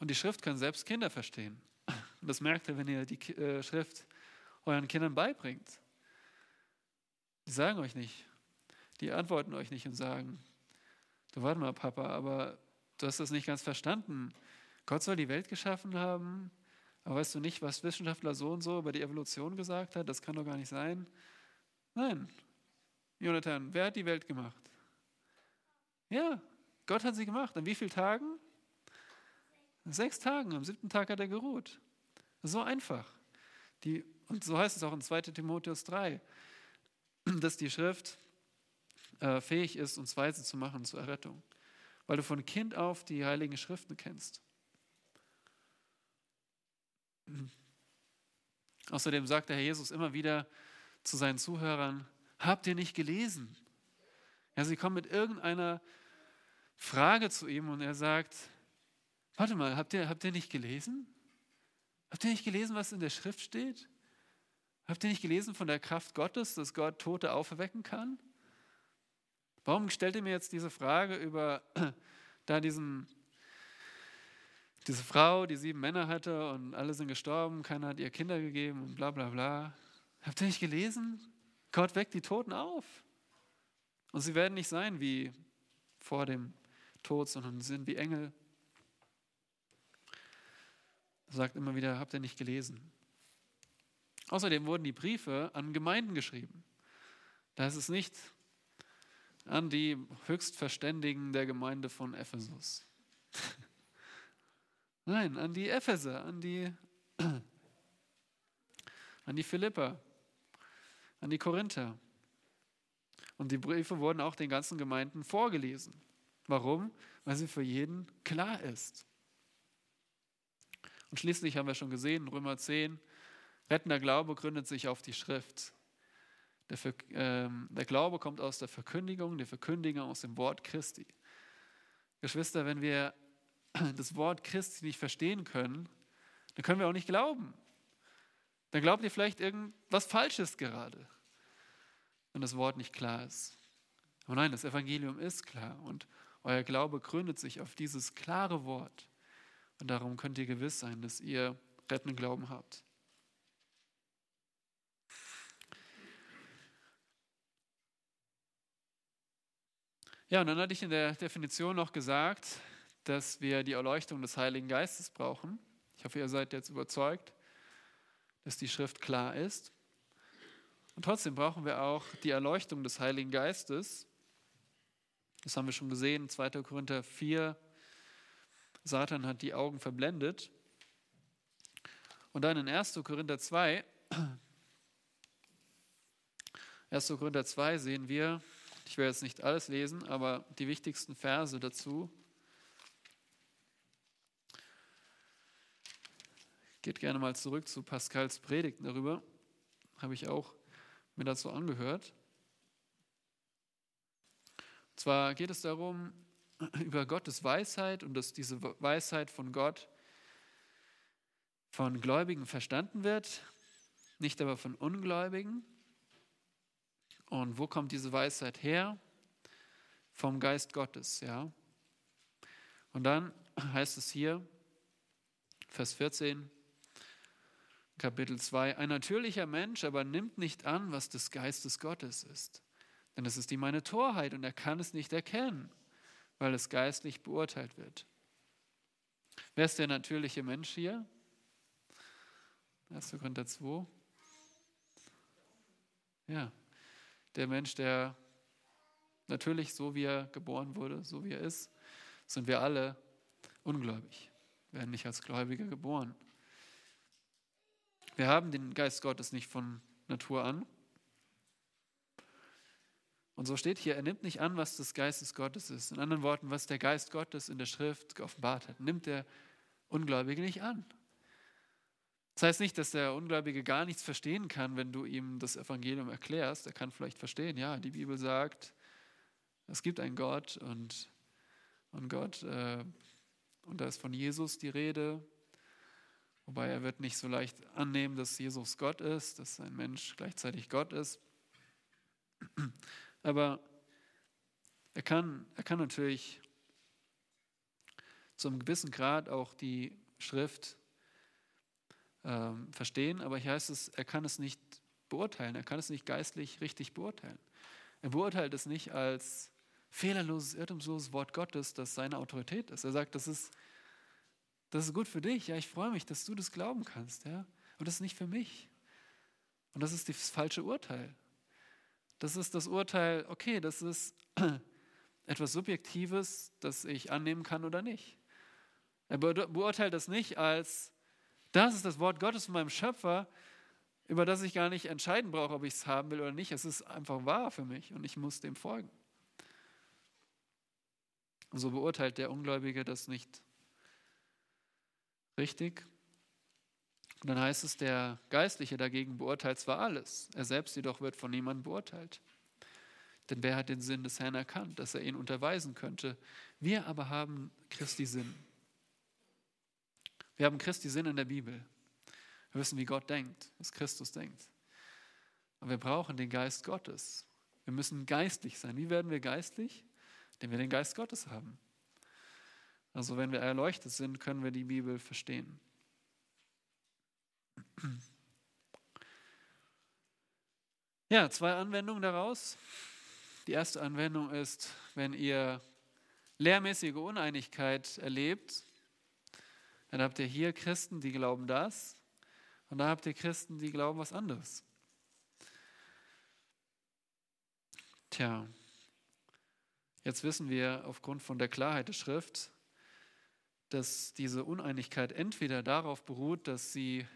Und die Schrift können selbst Kinder verstehen. Und das merkt ihr, wenn ihr die äh, Schrift euren Kindern beibringt. Die sagen euch nicht, die antworten euch nicht und sagen, du warte mal, Papa, aber du hast das nicht ganz verstanden. Gott soll die Welt geschaffen haben, aber weißt du nicht, was Wissenschaftler so und so über die Evolution gesagt hat? Das kann doch gar nicht sein. Nein. Jonathan, wer hat die Welt gemacht? Ja, Gott hat sie gemacht. An wie vielen Tagen? Sechs Tagen. Am siebten Tag hat er geruht. So einfach. Die, und so heißt es auch in 2 Timotheus 3, dass die Schrift äh, fähig ist, uns weise zu machen zur Errettung. Weil du von Kind auf die heiligen Schriften kennst. Außerdem sagt der Herr Jesus immer wieder zu seinen Zuhörern, habt ihr nicht gelesen? Ja, sie kommen mit irgendeiner Frage zu ihm und er sagt, warte mal, habt ihr, habt ihr nicht gelesen? Habt ihr nicht gelesen, was in der Schrift steht? Habt ihr nicht gelesen von der Kraft Gottes, dass Gott Tote auferwecken kann? Warum stellt ihr mir jetzt diese Frage über da diesen, diese Frau, die sieben Männer hatte und alle sind gestorben, keiner hat ihr Kinder gegeben und bla bla bla? Habt ihr nicht gelesen? Gott weckt die Toten auf. Und sie werden nicht sein wie vor dem Tod, sondern sind wie Engel. Sagt immer wieder, habt ihr nicht gelesen? Außerdem wurden die Briefe an Gemeinden geschrieben. Da ist es nicht an die Höchstverständigen der Gemeinde von Ephesus. Nein, an die Epheser, an die, an die Philipper, an die Korinther. Und die Briefe wurden auch den ganzen Gemeinden vorgelesen. Warum? Weil sie für jeden klar ist. Und schließlich haben wir schon gesehen, Römer 10, rettender Glaube gründet sich auf die Schrift. Der, ähm, der Glaube kommt aus der Verkündigung, der Verkündigung aus dem Wort Christi. Geschwister, wenn wir das Wort Christi nicht verstehen können, dann können wir auch nicht glauben. Dann glaubt ihr vielleicht irgendwas Falsches gerade, wenn das Wort nicht klar ist. Aber nein, das Evangelium ist klar und euer Glaube gründet sich auf dieses klare Wort. Und darum könnt ihr gewiss sein, dass ihr rettenden Glauben habt. Ja, und dann hatte ich in der Definition noch gesagt, dass wir die Erleuchtung des Heiligen Geistes brauchen. Ich hoffe, ihr seid jetzt überzeugt, dass die Schrift klar ist. Und trotzdem brauchen wir auch die Erleuchtung des Heiligen Geistes. Das haben wir schon gesehen, 2. Korinther 4. Satan hat die Augen verblendet. Und dann in 1. Korinther 2, 1. Korinther 2 sehen wir, ich werde jetzt nicht alles lesen, aber die wichtigsten Verse dazu. Geht gerne mal zurück zu Pascals Predigten darüber. Habe ich auch mir dazu angehört. Und zwar geht es darum, über Gottes Weisheit und dass diese Weisheit von Gott von Gläubigen verstanden wird, nicht aber von Ungläubigen. Und wo kommt diese Weisheit her? Vom Geist Gottes, ja. Und dann heißt es hier, Vers 14, Kapitel 2, ein natürlicher Mensch aber nimmt nicht an, was des Geistes Gottes ist. Denn es ist ihm eine Torheit und er kann es nicht erkennen, weil es geistlich beurteilt wird. Wer ist der natürliche Mensch hier? 1. Korinther 2. Ja, der Mensch, der natürlich so wie er geboren wurde, so wie er ist, sind wir alle ungläubig, werden nicht als Gläubige geboren. Wir haben den Geist Gottes nicht von Natur an. Und so steht hier, er nimmt nicht an, was des Geistes Gottes ist. In anderen Worten, was der Geist Gottes in der Schrift geoffenbart hat, nimmt der Ungläubige nicht an. Das heißt nicht, dass der Ungläubige gar nichts verstehen kann, wenn du ihm das Evangelium erklärst. Er kann vielleicht verstehen, ja, die Bibel sagt, es gibt einen Gott und, und Gott, äh, und da ist von Jesus die Rede. Wobei er wird nicht so leicht annehmen, dass Jesus Gott ist, dass ein Mensch gleichzeitig Gott ist. Aber er kann, er kann natürlich zu einem gewissen Grad auch die Schrift ähm, verstehen, aber hier heißt es, er kann es nicht beurteilen, er kann es nicht geistlich richtig beurteilen. Er beurteilt es nicht als fehlerloses, irrtumsloses Wort Gottes, das seine Autorität ist. Er sagt, das ist, das ist gut für dich, ja, ich freue mich, dass du das glauben kannst, ja, aber das ist nicht für mich. Und das ist das falsche Urteil. Das ist das Urteil, okay, das ist etwas Subjektives, das ich annehmen kann oder nicht. Er beurteilt das nicht als, das ist das Wort Gottes von meinem Schöpfer, über das ich gar nicht entscheiden brauche, ob ich es haben will oder nicht. Es ist einfach wahr für mich und ich muss dem folgen. Und so beurteilt der Ungläubige das nicht richtig. Und dann heißt es, der Geistliche dagegen beurteilt zwar alles, er selbst jedoch wird von niemandem beurteilt. Denn wer hat den Sinn des Herrn erkannt, dass er ihn unterweisen könnte? Wir aber haben Christi Sinn. Wir haben Christi Sinn in der Bibel. Wir wissen, wie Gott denkt, was Christus denkt. Aber wir brauchen den Geist Gottes. Wir müssen geistlich sein. Wie werden wir geistlich? Indem wir den Geist Gottes haben. Also wenn wir erleuchtet sind, können wir die Bibel verstehen. Ja, zwei Anwendungen daraus. Die erste Anwendung ist, wenn ihr lehrmäßige Uneinigkeit erlebt, dann habt ihr hier Christen, die glauben das, und da habt ihr Christen, die glauben was anderes. Tja, jetzt wissen wir aufgrund von der Klarheit der Schrift, dass diese Uneinigkeit entweder darauf beruht, dass sie,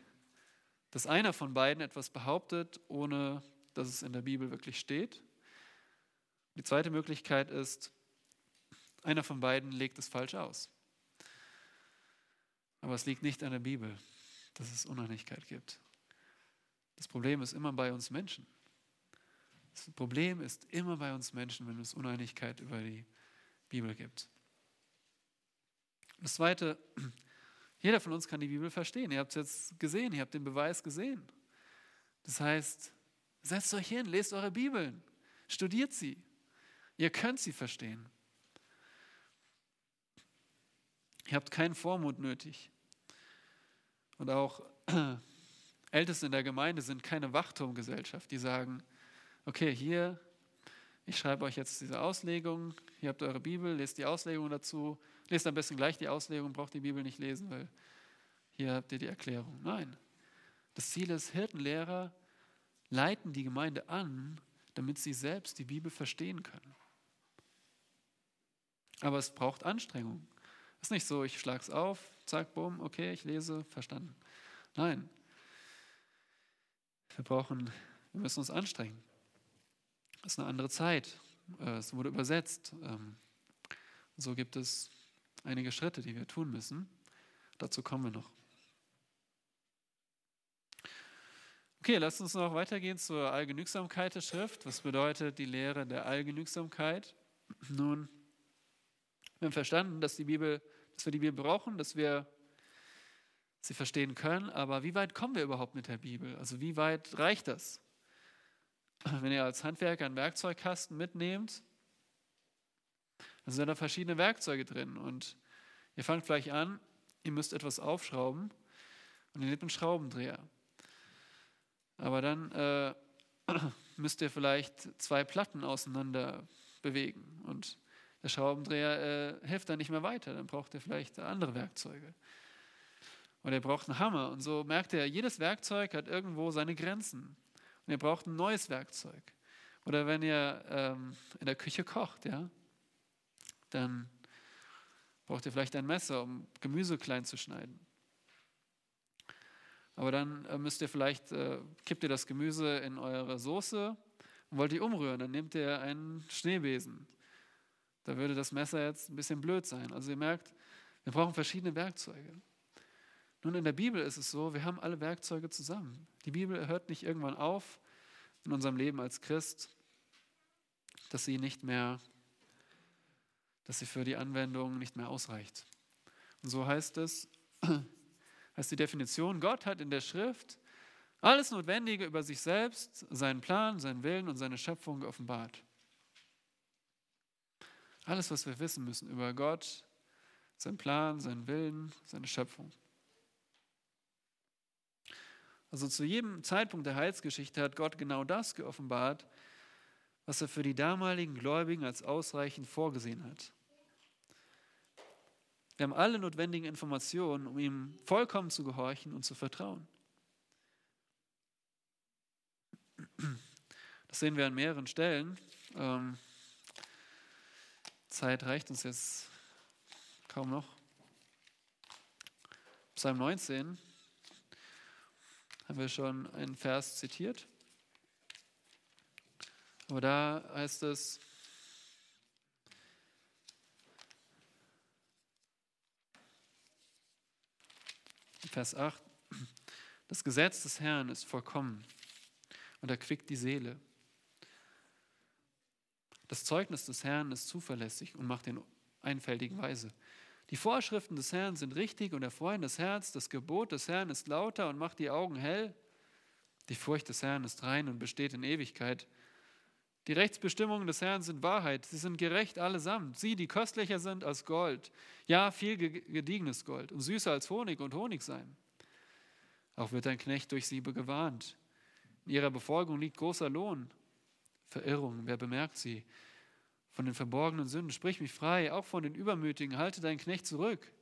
dass einer von beiden etwas behauptet, ohne dass es in der Bibel wirklich steht. Die zweite Möglichkeit ist, einer von beiden legt es falsch aus. Aber es liegt nicht an der Bibel, dass es Uneinigkeit gibt. Das Problem ist immer bei uns Menschen. Das Problem ist immer bei uns Menschen, wenn es Uneinigkeit über die Bibel gibt. Das Zweite, jeder von uns kann die Bibel verstehen. Ihr habt es jetzt gesehen, ihr habt den Beweis gesehen. Das heißt, setzt euch hin, lest eure Bibeln, studiert sie. Ihr könnt sie verstehen. Ihr habt keinen Vormut nötig. Und auch Älteste in der Gemeinde sind keine Wachturmgesellschaft, die sagen, okay, hier, ich schreibe euch jetzt diese Auslegung, ihr habt eure Bibel, lest die Auslegung dazu, lest am besten gleich die Auslegung, braucht die Bibel nicht lesen, weil hier habt ihr die Erklärung. Nein, das Ziel ist, Hirtenlehrer leiten die Gemeinde an, damit sie selbst die Bibel verstehen können. Aber es braucht Anstrengung. Ist nicht so, ich schlage es auf, zack, bumm, okay, ich lese, verstanden. Nein. Wir brauchen, wir müssen uns anstrengen. Es ist eine andere Zeit. Äh, es wurde übersetzt. Ähm, so gibt es einige Schritte, die wir tun müssen. Dazu kommen wir noch. Okay, lasst uns noch weitergehen zur Allgenügsamkeit der Schrift. Was bedeutet die Lehre der Allgenügsamkeit? Nun, wir haben verstanden, dass, die Bibel, dass wir die Bibel brauchen, dass wir sie verstehen können, aber wie weit kommen wir überhaupt mit der Bibel? Also wie weit reicht das? Wenn ihr als Handwerker einen Werkzeugkasten mitnehmt, dann sind da verschiedene Werkzeuge drin und ihr fangt gleich an, ihr müsst etwas aufschrauben und ihr nehmt einen Schraubendreher. Aber dann äh, müsst ihr vielleicht zwei Platten auseinander bewegen und der Schraubendreher äh, hilft dann nicht mehr weiter, dann braucht ihr vielleicht andere Werkzeuge. Oder ihr braucht einen Hammer. Und so merkt ihr, jedes Werkzeug hat irgendwo seine Grenzen. Und ihr braucht ein neues Werkzeug. Oder wenn ihr ähm, in der Küche kocht, ja, dann braucht ihr vielleicht ein Messer, um Gemüse klein zu schneiden. Aber dann äh, müsst ihr vielleicht, äh, kippt ihr das Gemüse in eure Soße und wollt die umrühren. Dann nehmt ihr einen Schneebesen da würde das Messer jetzt ein bisschen blöd sein. Also ihr merkt, wir brauchen verschiedene Werkzeuge. Nun, in der Bibel ist es so, wir haben alle Werkzeuge zusammen. Die Bibel hört nicht irgendwann auf in unserem Leben als Christ, dass sie nicht mehr, dass sie für die Anwendung nicht mehr ausreicht. Und so heißt es, heißt die Definition, Gott hat in der Schrift alles Notwendige über sich selbst, seinen Plan, seinen Willen und seine Schöpfung geoffenbart. Alles, was wir wissen müssen über Gott, seinen Plan, seinen Willen, seine Schöpfung. Also zu jedem Zeitpunkt der Heilsgeschichte hat Gott genau das geoffenbart, was er für die damaligen Gläubigen als ausreichend vorgesehen hat. Wir haben alle notwendigen Informationen, um ihm vollkommen zu gehorchen und zu vertrauen. Das sehen wir an mehreren Stellen. Zeit reicht uns jetzt kaum noch. Psalm 19 haben wir schon einen Vers zitiert. Aber da heißt es, Vers 8, das Gesetz des Herrn ist vollkommen und erquickt die Seele. Das Zeugnis des Herrn ist zuverlässig und macht den einfältigen weise. Die Vorschriften des Herrn sind richtig und erfreuen das Herz. Das Gebot des Herrn ist lauter und macht die Augen hell. Die Furcht des Herrn ist rein und besteht in Ewigkeit. Die Rechtsbestimmungen des Herrn sind Wahrheit. Sie sind gerecht allesamt. Sie, die köstlicher sind als Gold. Ja, viel gediegenes Gold und süßer als Honig und Honig sein. Auch wird ein Knecht durch sie gewarnt. In ihrer Befolgung liegt großer Lohn. Verirrung, wer bemerkt sie? von den verborgenen Sünden. Sprich mich frei, auch von den Übermütigen. Halte deinen Knecht zurück.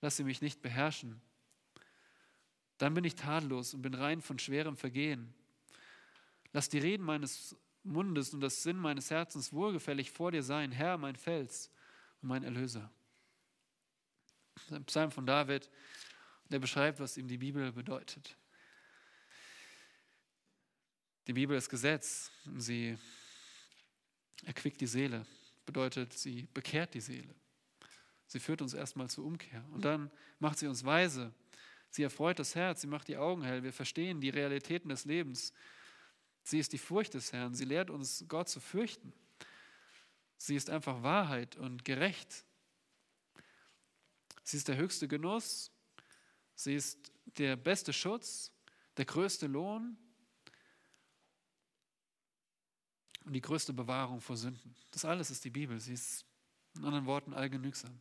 Lass sie mich nicht beherrschen. Dann bin ich tadellos und bin rein von schwerem Vergehen. Lass die Reden meines Mundes und das Sinn meines Herzens wohlgefällig vor dir sein, Herr, mein Fels und mein Erlöser. Ein Psalm von David, der beschreibt, was ihm die Bibel bedeutet. Die Bibel ist Gesetz. Sie erquickt die Seele, bedeutet, sie bekehrt die Seele. Sie führt uns erstmal zur Umkehr und dann macht sie uns weise. Sie erfreut das Herz, sie macht die Augen hell. Wir verstehen die Realitäten des Lebens. Sie ist die Furcht des Herrn. Sie lehrt uns, Gott zu fürchten. Sie ist einfach Wahrheit und gerecht. Sie ist der höchste Genuss. Sie ist der beste Schutz, der größte Lohn. Und die größte Bewahrung vor Sünden. Das alles ist die Bibel. Sie ist in anderen Worten allgenügsam.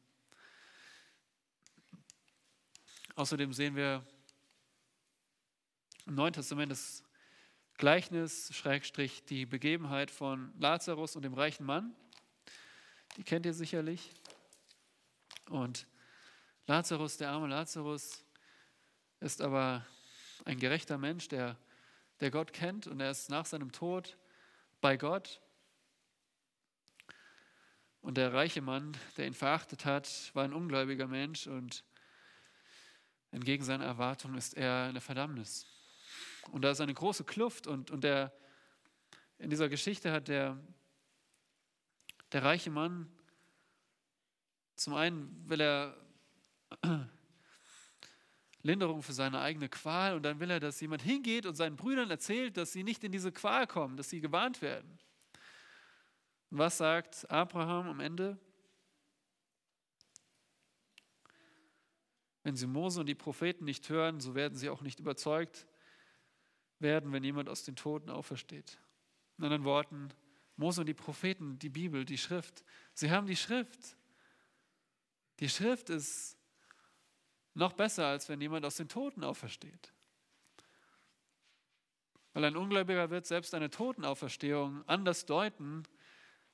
Außerdem sehen wir im Neuen Testament das Gleichnis, Schrägstrich, die Begebenheit von Lazarus und dem reichen Mann. Die kennt ihr sicherlich. Und Lazarus, der arme Lazarus, ist aber ein gerechter Mensch, der, der Gott kennt und er ist nach seinem Tod bei Gott. Und der reiche Mann, der ihn verachtet hat, war ein ungläubiger Mensch und entgegen seiner Erwartung ist er in der Verdammnis. Und da ist eine große Kluft und, und der, in dieser Geschichte hat der, der reiche Mann zum einen will er Linderung für seine eigene Qual und dann will er, dass jemand hingeht und seinen Brüdern erzählt, dass sie nicht in diese Qual kommen, dass sie gewarnt werden. Und was sagt Abraham am Ende? Wenn sie Mose und die Propheten nicht hören, so werden sie auch nicht überzeugt werden, wenn jemand aus den Toten aufersteht. In anderen Worten, Mose und die Propheten, die Bibel, die Schrift, sie haben die Schrift. Die Schrift ist noch besser, als wenn jemand aus den Toten aufersteht. Weil ein Ungläubiger wird selbst eine Totenauferstehung anders deuten,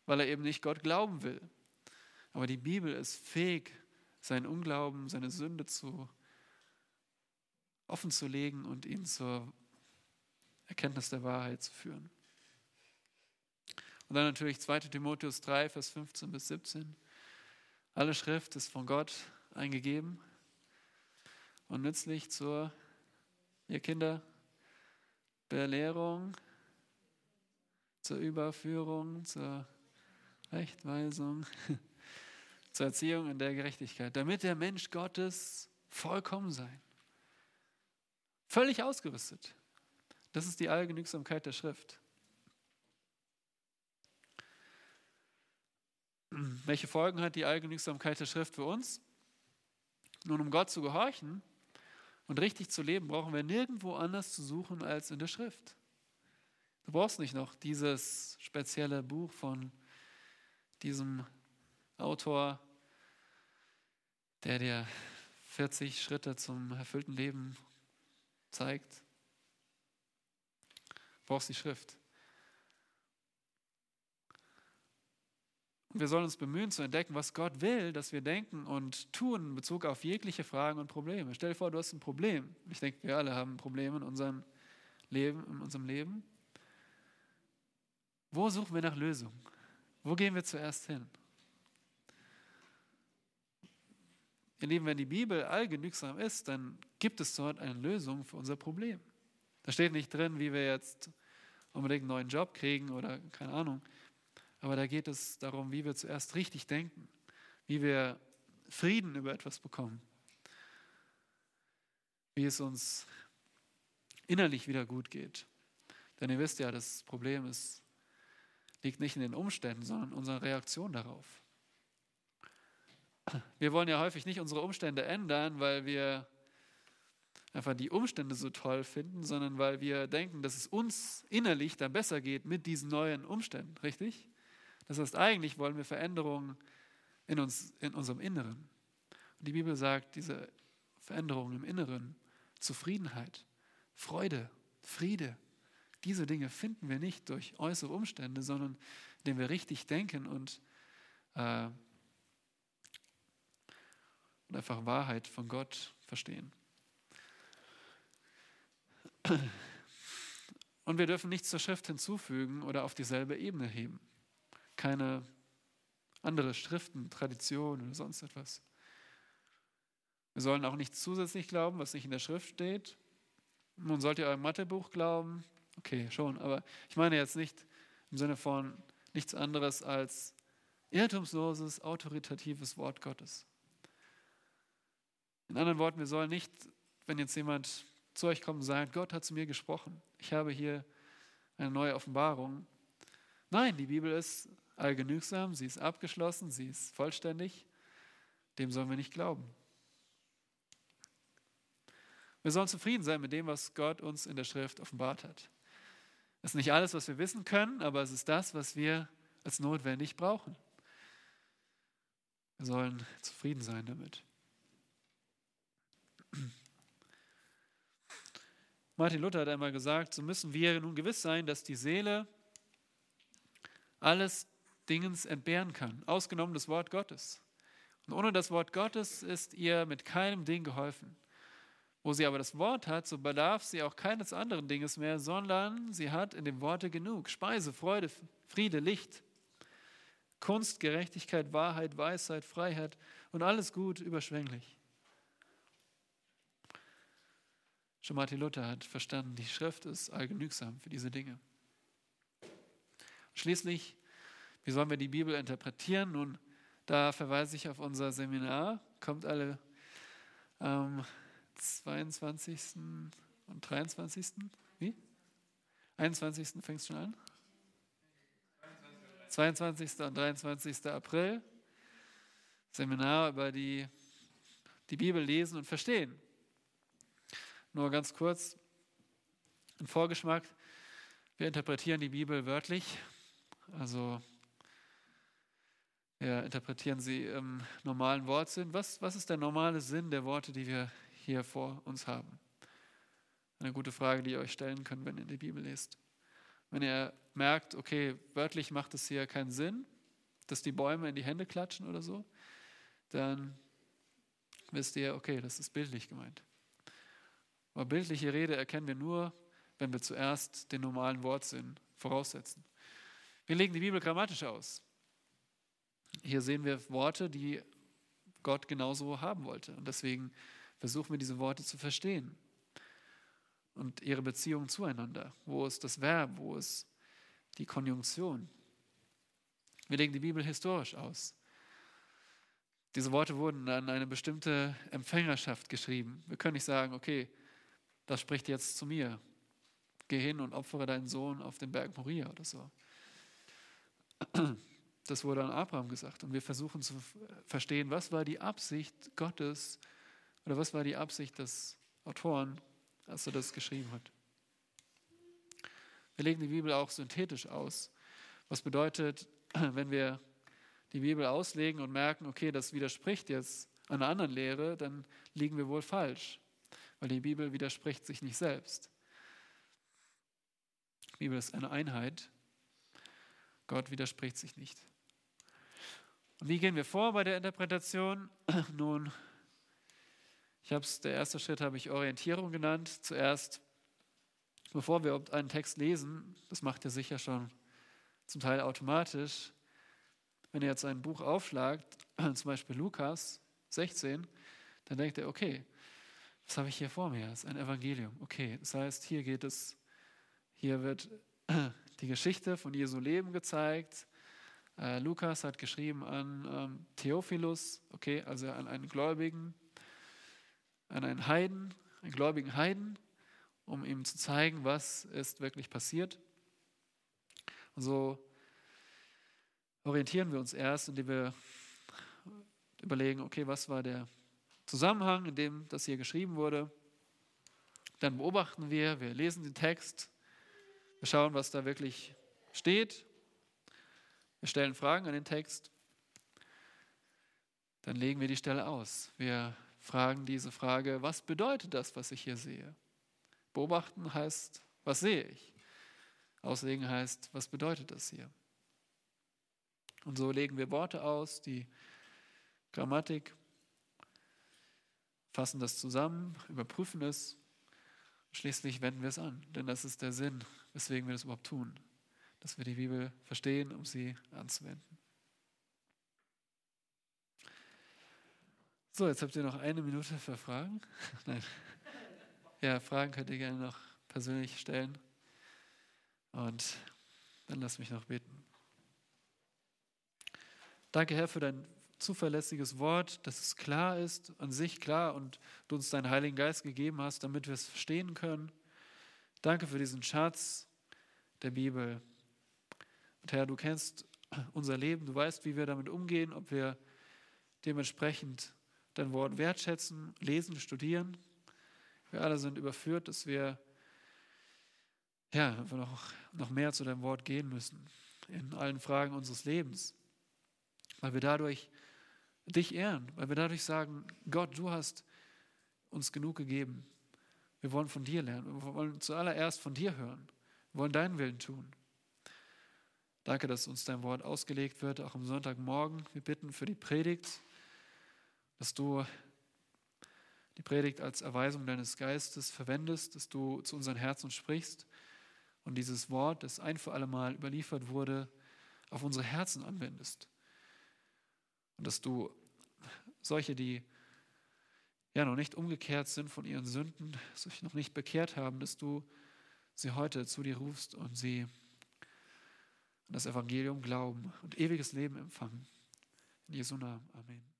weil er eben nicht Gott glauben will. Aber die Bibel ist fähig, seinen Unglauben, seine Sünde zu offen zu legen und ihn zur Erkenntnis der Wahrheit zu führen. Und dann natürlich 2 Timotheus 3, Vers 15 bis 17. Alle Schrift ist von Gott eingegeben und nützlich zur, ihr Kinder, Belehrung, zur Überführung, zur Rechtweisung, zur Erziehung in der Gerechtigkeit, damit der Mensch Gottes vollkommen sein, Völlig ausgerüstet. Das ist die Allgenügsamkeit der Schrift. Welche Folgen hat die Allgenügsamkeit der Schrift für uns? Nun, um Gott zu gehorchen und richtig zu leben, brauchen wir nirgendwo anders zu suchen als in der Schrift. Du brauchst nicht noch dieses spezielle Buch von diesem Autor, der dir 40 Schritte zum erfüllten Leben zeigt. Du brauchst die Schrift. Wir sollen uns bemühen zu entdecken, was Gott will, dass wir denken und tun in Bezug auf jegliche Fragen und Probleme. Stell dir vor, du hast ein Problem. Ich denke, wir alle haben Probleme in unserem Leben. In unserem Leben. Wo suchen wir nach Lösungen? Wo gehen wir zuerst hin? Ihr Lieben, wenn die Bibel allgenügsam ist, dann gibt es dort eine Lösung für unser Problem. Da steht nicht drin, wie wir jetzt unbedingt einen neuen Job kriegen oder keine Ahnung. Aber da geht es darum, wie wir zuerst richtig denken, wie wir Frieden über etwas bekommen, wie es uns innerlich wieder gut geht. Denn ihr wisst ja, das Problem ist, liegt nicht in den Umständen, sondern in unserer Reaktion darauf. Wir wollen ja häufig nicht unsere Umstände ändern, weil wir einfach die Umstände so toll finden, sondern weil wir denken, dass es uns innerlich dann besser geht mit diesen neuen Umständen, richtig? Das heißt, eigentlich wollen wir Veränderungen in, uns, in unserem Inneren. Und die Bibel sagt, diese Veränderungen im Inneren, Zufriedenheit, Freude, Friede, diese Dinge finden wir nicht durch äußere Umstände, sondern indem wir richtig denken und, äh, und einfach Wahrheit von Gott verstehen. Und wir dürfen nichts zur Schrift hinzufügen oder auf dieselbe Ebene heben keine andere Schriften, Traditionen oder sonst etwas. Wir sollen auch nicht zusätzlich glauben, was nicht in der Schrift steht. Nun sollt ihr eurem Mathebuch glauben. Okay, schon, aber ich meine jetzt nicht im Sinne von nichts anderes als irrtumsloses, autoritatives Wort Gottes. In anderen Worten, wir sollen nicht, wenn jetzt jemand zu euch kommt und sagt, Gott hat zu mir gesprochen, ich habe hier eine neue Offenbarung. Nein, die Bibel ist allgenügsam, sie ist abgeschlossen, sie ist vollständig. Dem sollen wir nicht glauben. Wir sollen zufrieden sein mit dem, was Gott uns in der Schrift offenbart hat. Das ist nicht alles, was wir wissen können, aber es ist das, was wir als notwendig brauchen. Wir sollen zufrieden sein damit. Martin Luther hat einmal gesagt, so müssen wir nun gewiss sein, dass die Seele alles Dingens entbehren kann, ausgenommen das Wort Gottes. Und ohne das Wort Gottes ist ihr mit keinem Ding geholfen. Wo sie aber das Wort hat, so bedarf sie auch keines anderen Dinges mehr, sondern sie hat in dem Worte genug. Speise, Freude, Friede, Licht, Kunst, Gerechtigkeit, Wahrheit, Weisheit, Freiheit und alles gut überschwänglich. Schon Martin Luther hat verstanden, die Schrift ist allgenügsam für diese Dinge. Schließlich wie sollen wir die Bibel interpretieren? Nun, da verweise ich auf unser Seminar. Kommt alle am 22. und 23. Wie? 21. fängst du schon an? 22. und 23. April. Seminar über die, die Bibel lesen und verstehen. Nur ganz kurz ein Vorgeschmack. Wir interpretieren die Bibel wörtlich. Also wir interpretieren sie im normalen Wortsinn. Was, was ist der normale Sinn der Worte, die wir hier vor uns haben? Eine gute Frage, die ihr euch stellen könnt, wenn ihr die Bibel lest. Wenn ihr merkt, okay, wörtlich macht es hier keinen Sinn, dass die Bäume in die Hände klatschen oder so, dann wisst ihr, okay, das ist bildlich gemeint. Aber bildliche Rede erkennen wir nur, wenn wir zuerst den normalen Wortsinn voraussetzen. Wir legen die Bibel grammatisch aus. Hier sehen wir Worte, die Gott genauso haben wollte. Und deswegen versuchen wir diese Worte zu verstehen und ihre Beziehung zueinander. Wo ist das Verb? Wo ist die Konjunktion? Wir legen die Bibel historisch aus. Diese Worte wurden an eine bestimmte Empfängerschaft geschrieben. Wir können nicht sagen, okay, das spricht jetzt zu mir. Geh hin und opfere deinen Sohn auf den Berg Moria oder so. Das wurde an Abraham gesagt. Und wir versuchen zu verstehen, was war die Absicht Gottes oder was war die Absicht des Autoren, als er das geschrieben hat. Wir legen die Bibel auch synthetisch aus. Was bedeutet, wenn wir die Bibel auslegen und merken, okay, das widerspricht jetzt einer anderen Lehre, dann liegen wir wohl falsch, weil die Bibel widerspricht sich nicht selbst. Die Bibel ist eine Einheit. Gott widerspricht sich nicht. Und wie gehen wir vor bei der Interpretation? Nun, ich habe es, der erste Schritt habe ich Orientierung genannt. Zuerst, bevor wir einen Text lesen, das macht ihr sicher schon zum Teil automatisch, wenn ihr jetzt ein Buch aufschlagt, zum Beispiel Lukas 16, dann denkt ihr, okay, was habe ich hier vor mir? Das ist ein Evangelium. Okay, das heißt, hier geht es, hier wird die Geschichte von Jesu Leben gezeigt. Äh, Lukas hat geschrieben an ähm, Theophilus, okay, also an einen Gläubigen, an einen Heiden, einen gläubigen Heiden, um ihm zu zeigen, was ist wirklich passiert. Und so orientieren wir uns erst, indem wir überlegen, okay, was war der Zusammenhang, in dem das hier geschrieben wurde. Dann beobachten wir, wir lesen den Text, wir schauen, was da wirklich steht. Wir stellen Fragen an den Text. Dann legen wir die Stelle aus. Wir fragen diese Frage, was bedeutet das, was ich hier sehe? Beobachten heißt, was sehe ich? Auslegen heißt, was bedeutet das hier? Und so legen wir Worte aus, die Grammatik, fassen das zusammen, überprüfen es, schließlich wenden wir es an. Denn das ist der Sinn, weswegen wir das überhaupt tun, dass wir die Bibel verstehen, um sie anzuwenden. So, jetzt habt ihr noch eine Minute für Fragen. Nein. Ja, Fragen könnt ihr gerne noch persönlich stellen. Und dann lasst mich noch beten. Danke, Herr, für dein zuverlässiges Wort, dass es klar ist, an sich klar und du uns deinen Heiligen Geist gegeben hast, damit wir es verstehen können. Danke für diesen Schatz der Bibel. Und Herr, du kennst unser Leben, du weißt, wie wir damit umgehen, ob wir dementsprechend dein Wort wertschätzen, lesen, studieren. Wir alle sind überführt, dass wir ja, noch, noch mehr zu deinem Wort gehen müssen in allen Fragen unseres Lebens, weil wir dadurch dich ehren, weil wir dadurch sagen, Gott, du hast uns genug gegeben. Wir wollen von dir lernen, wir wollen zuallererst von dir hören, wir wollen deinen Willen tun. Danke, dass uns dein Wort ausgelegt wird, auch am Sonntagmorgen. Wir bitten für die Predigt, dass du die Predigt als Erweisung deines Geistes verwendest, dass du zu unseren Herzen sprichst und dieses Wort, das ein für alle Mal überliefert wurde, auf unsere Herzen anwendest. Und dass du solche, die ja noch nicht umgekehrt sind von ihren Sünden, sich noch nicht bekehrt haben, dass du sie heute zu dir rufst und sie an das Evangelium glauben und ewiges Leben empfangen. In Jesu Namen. Amen.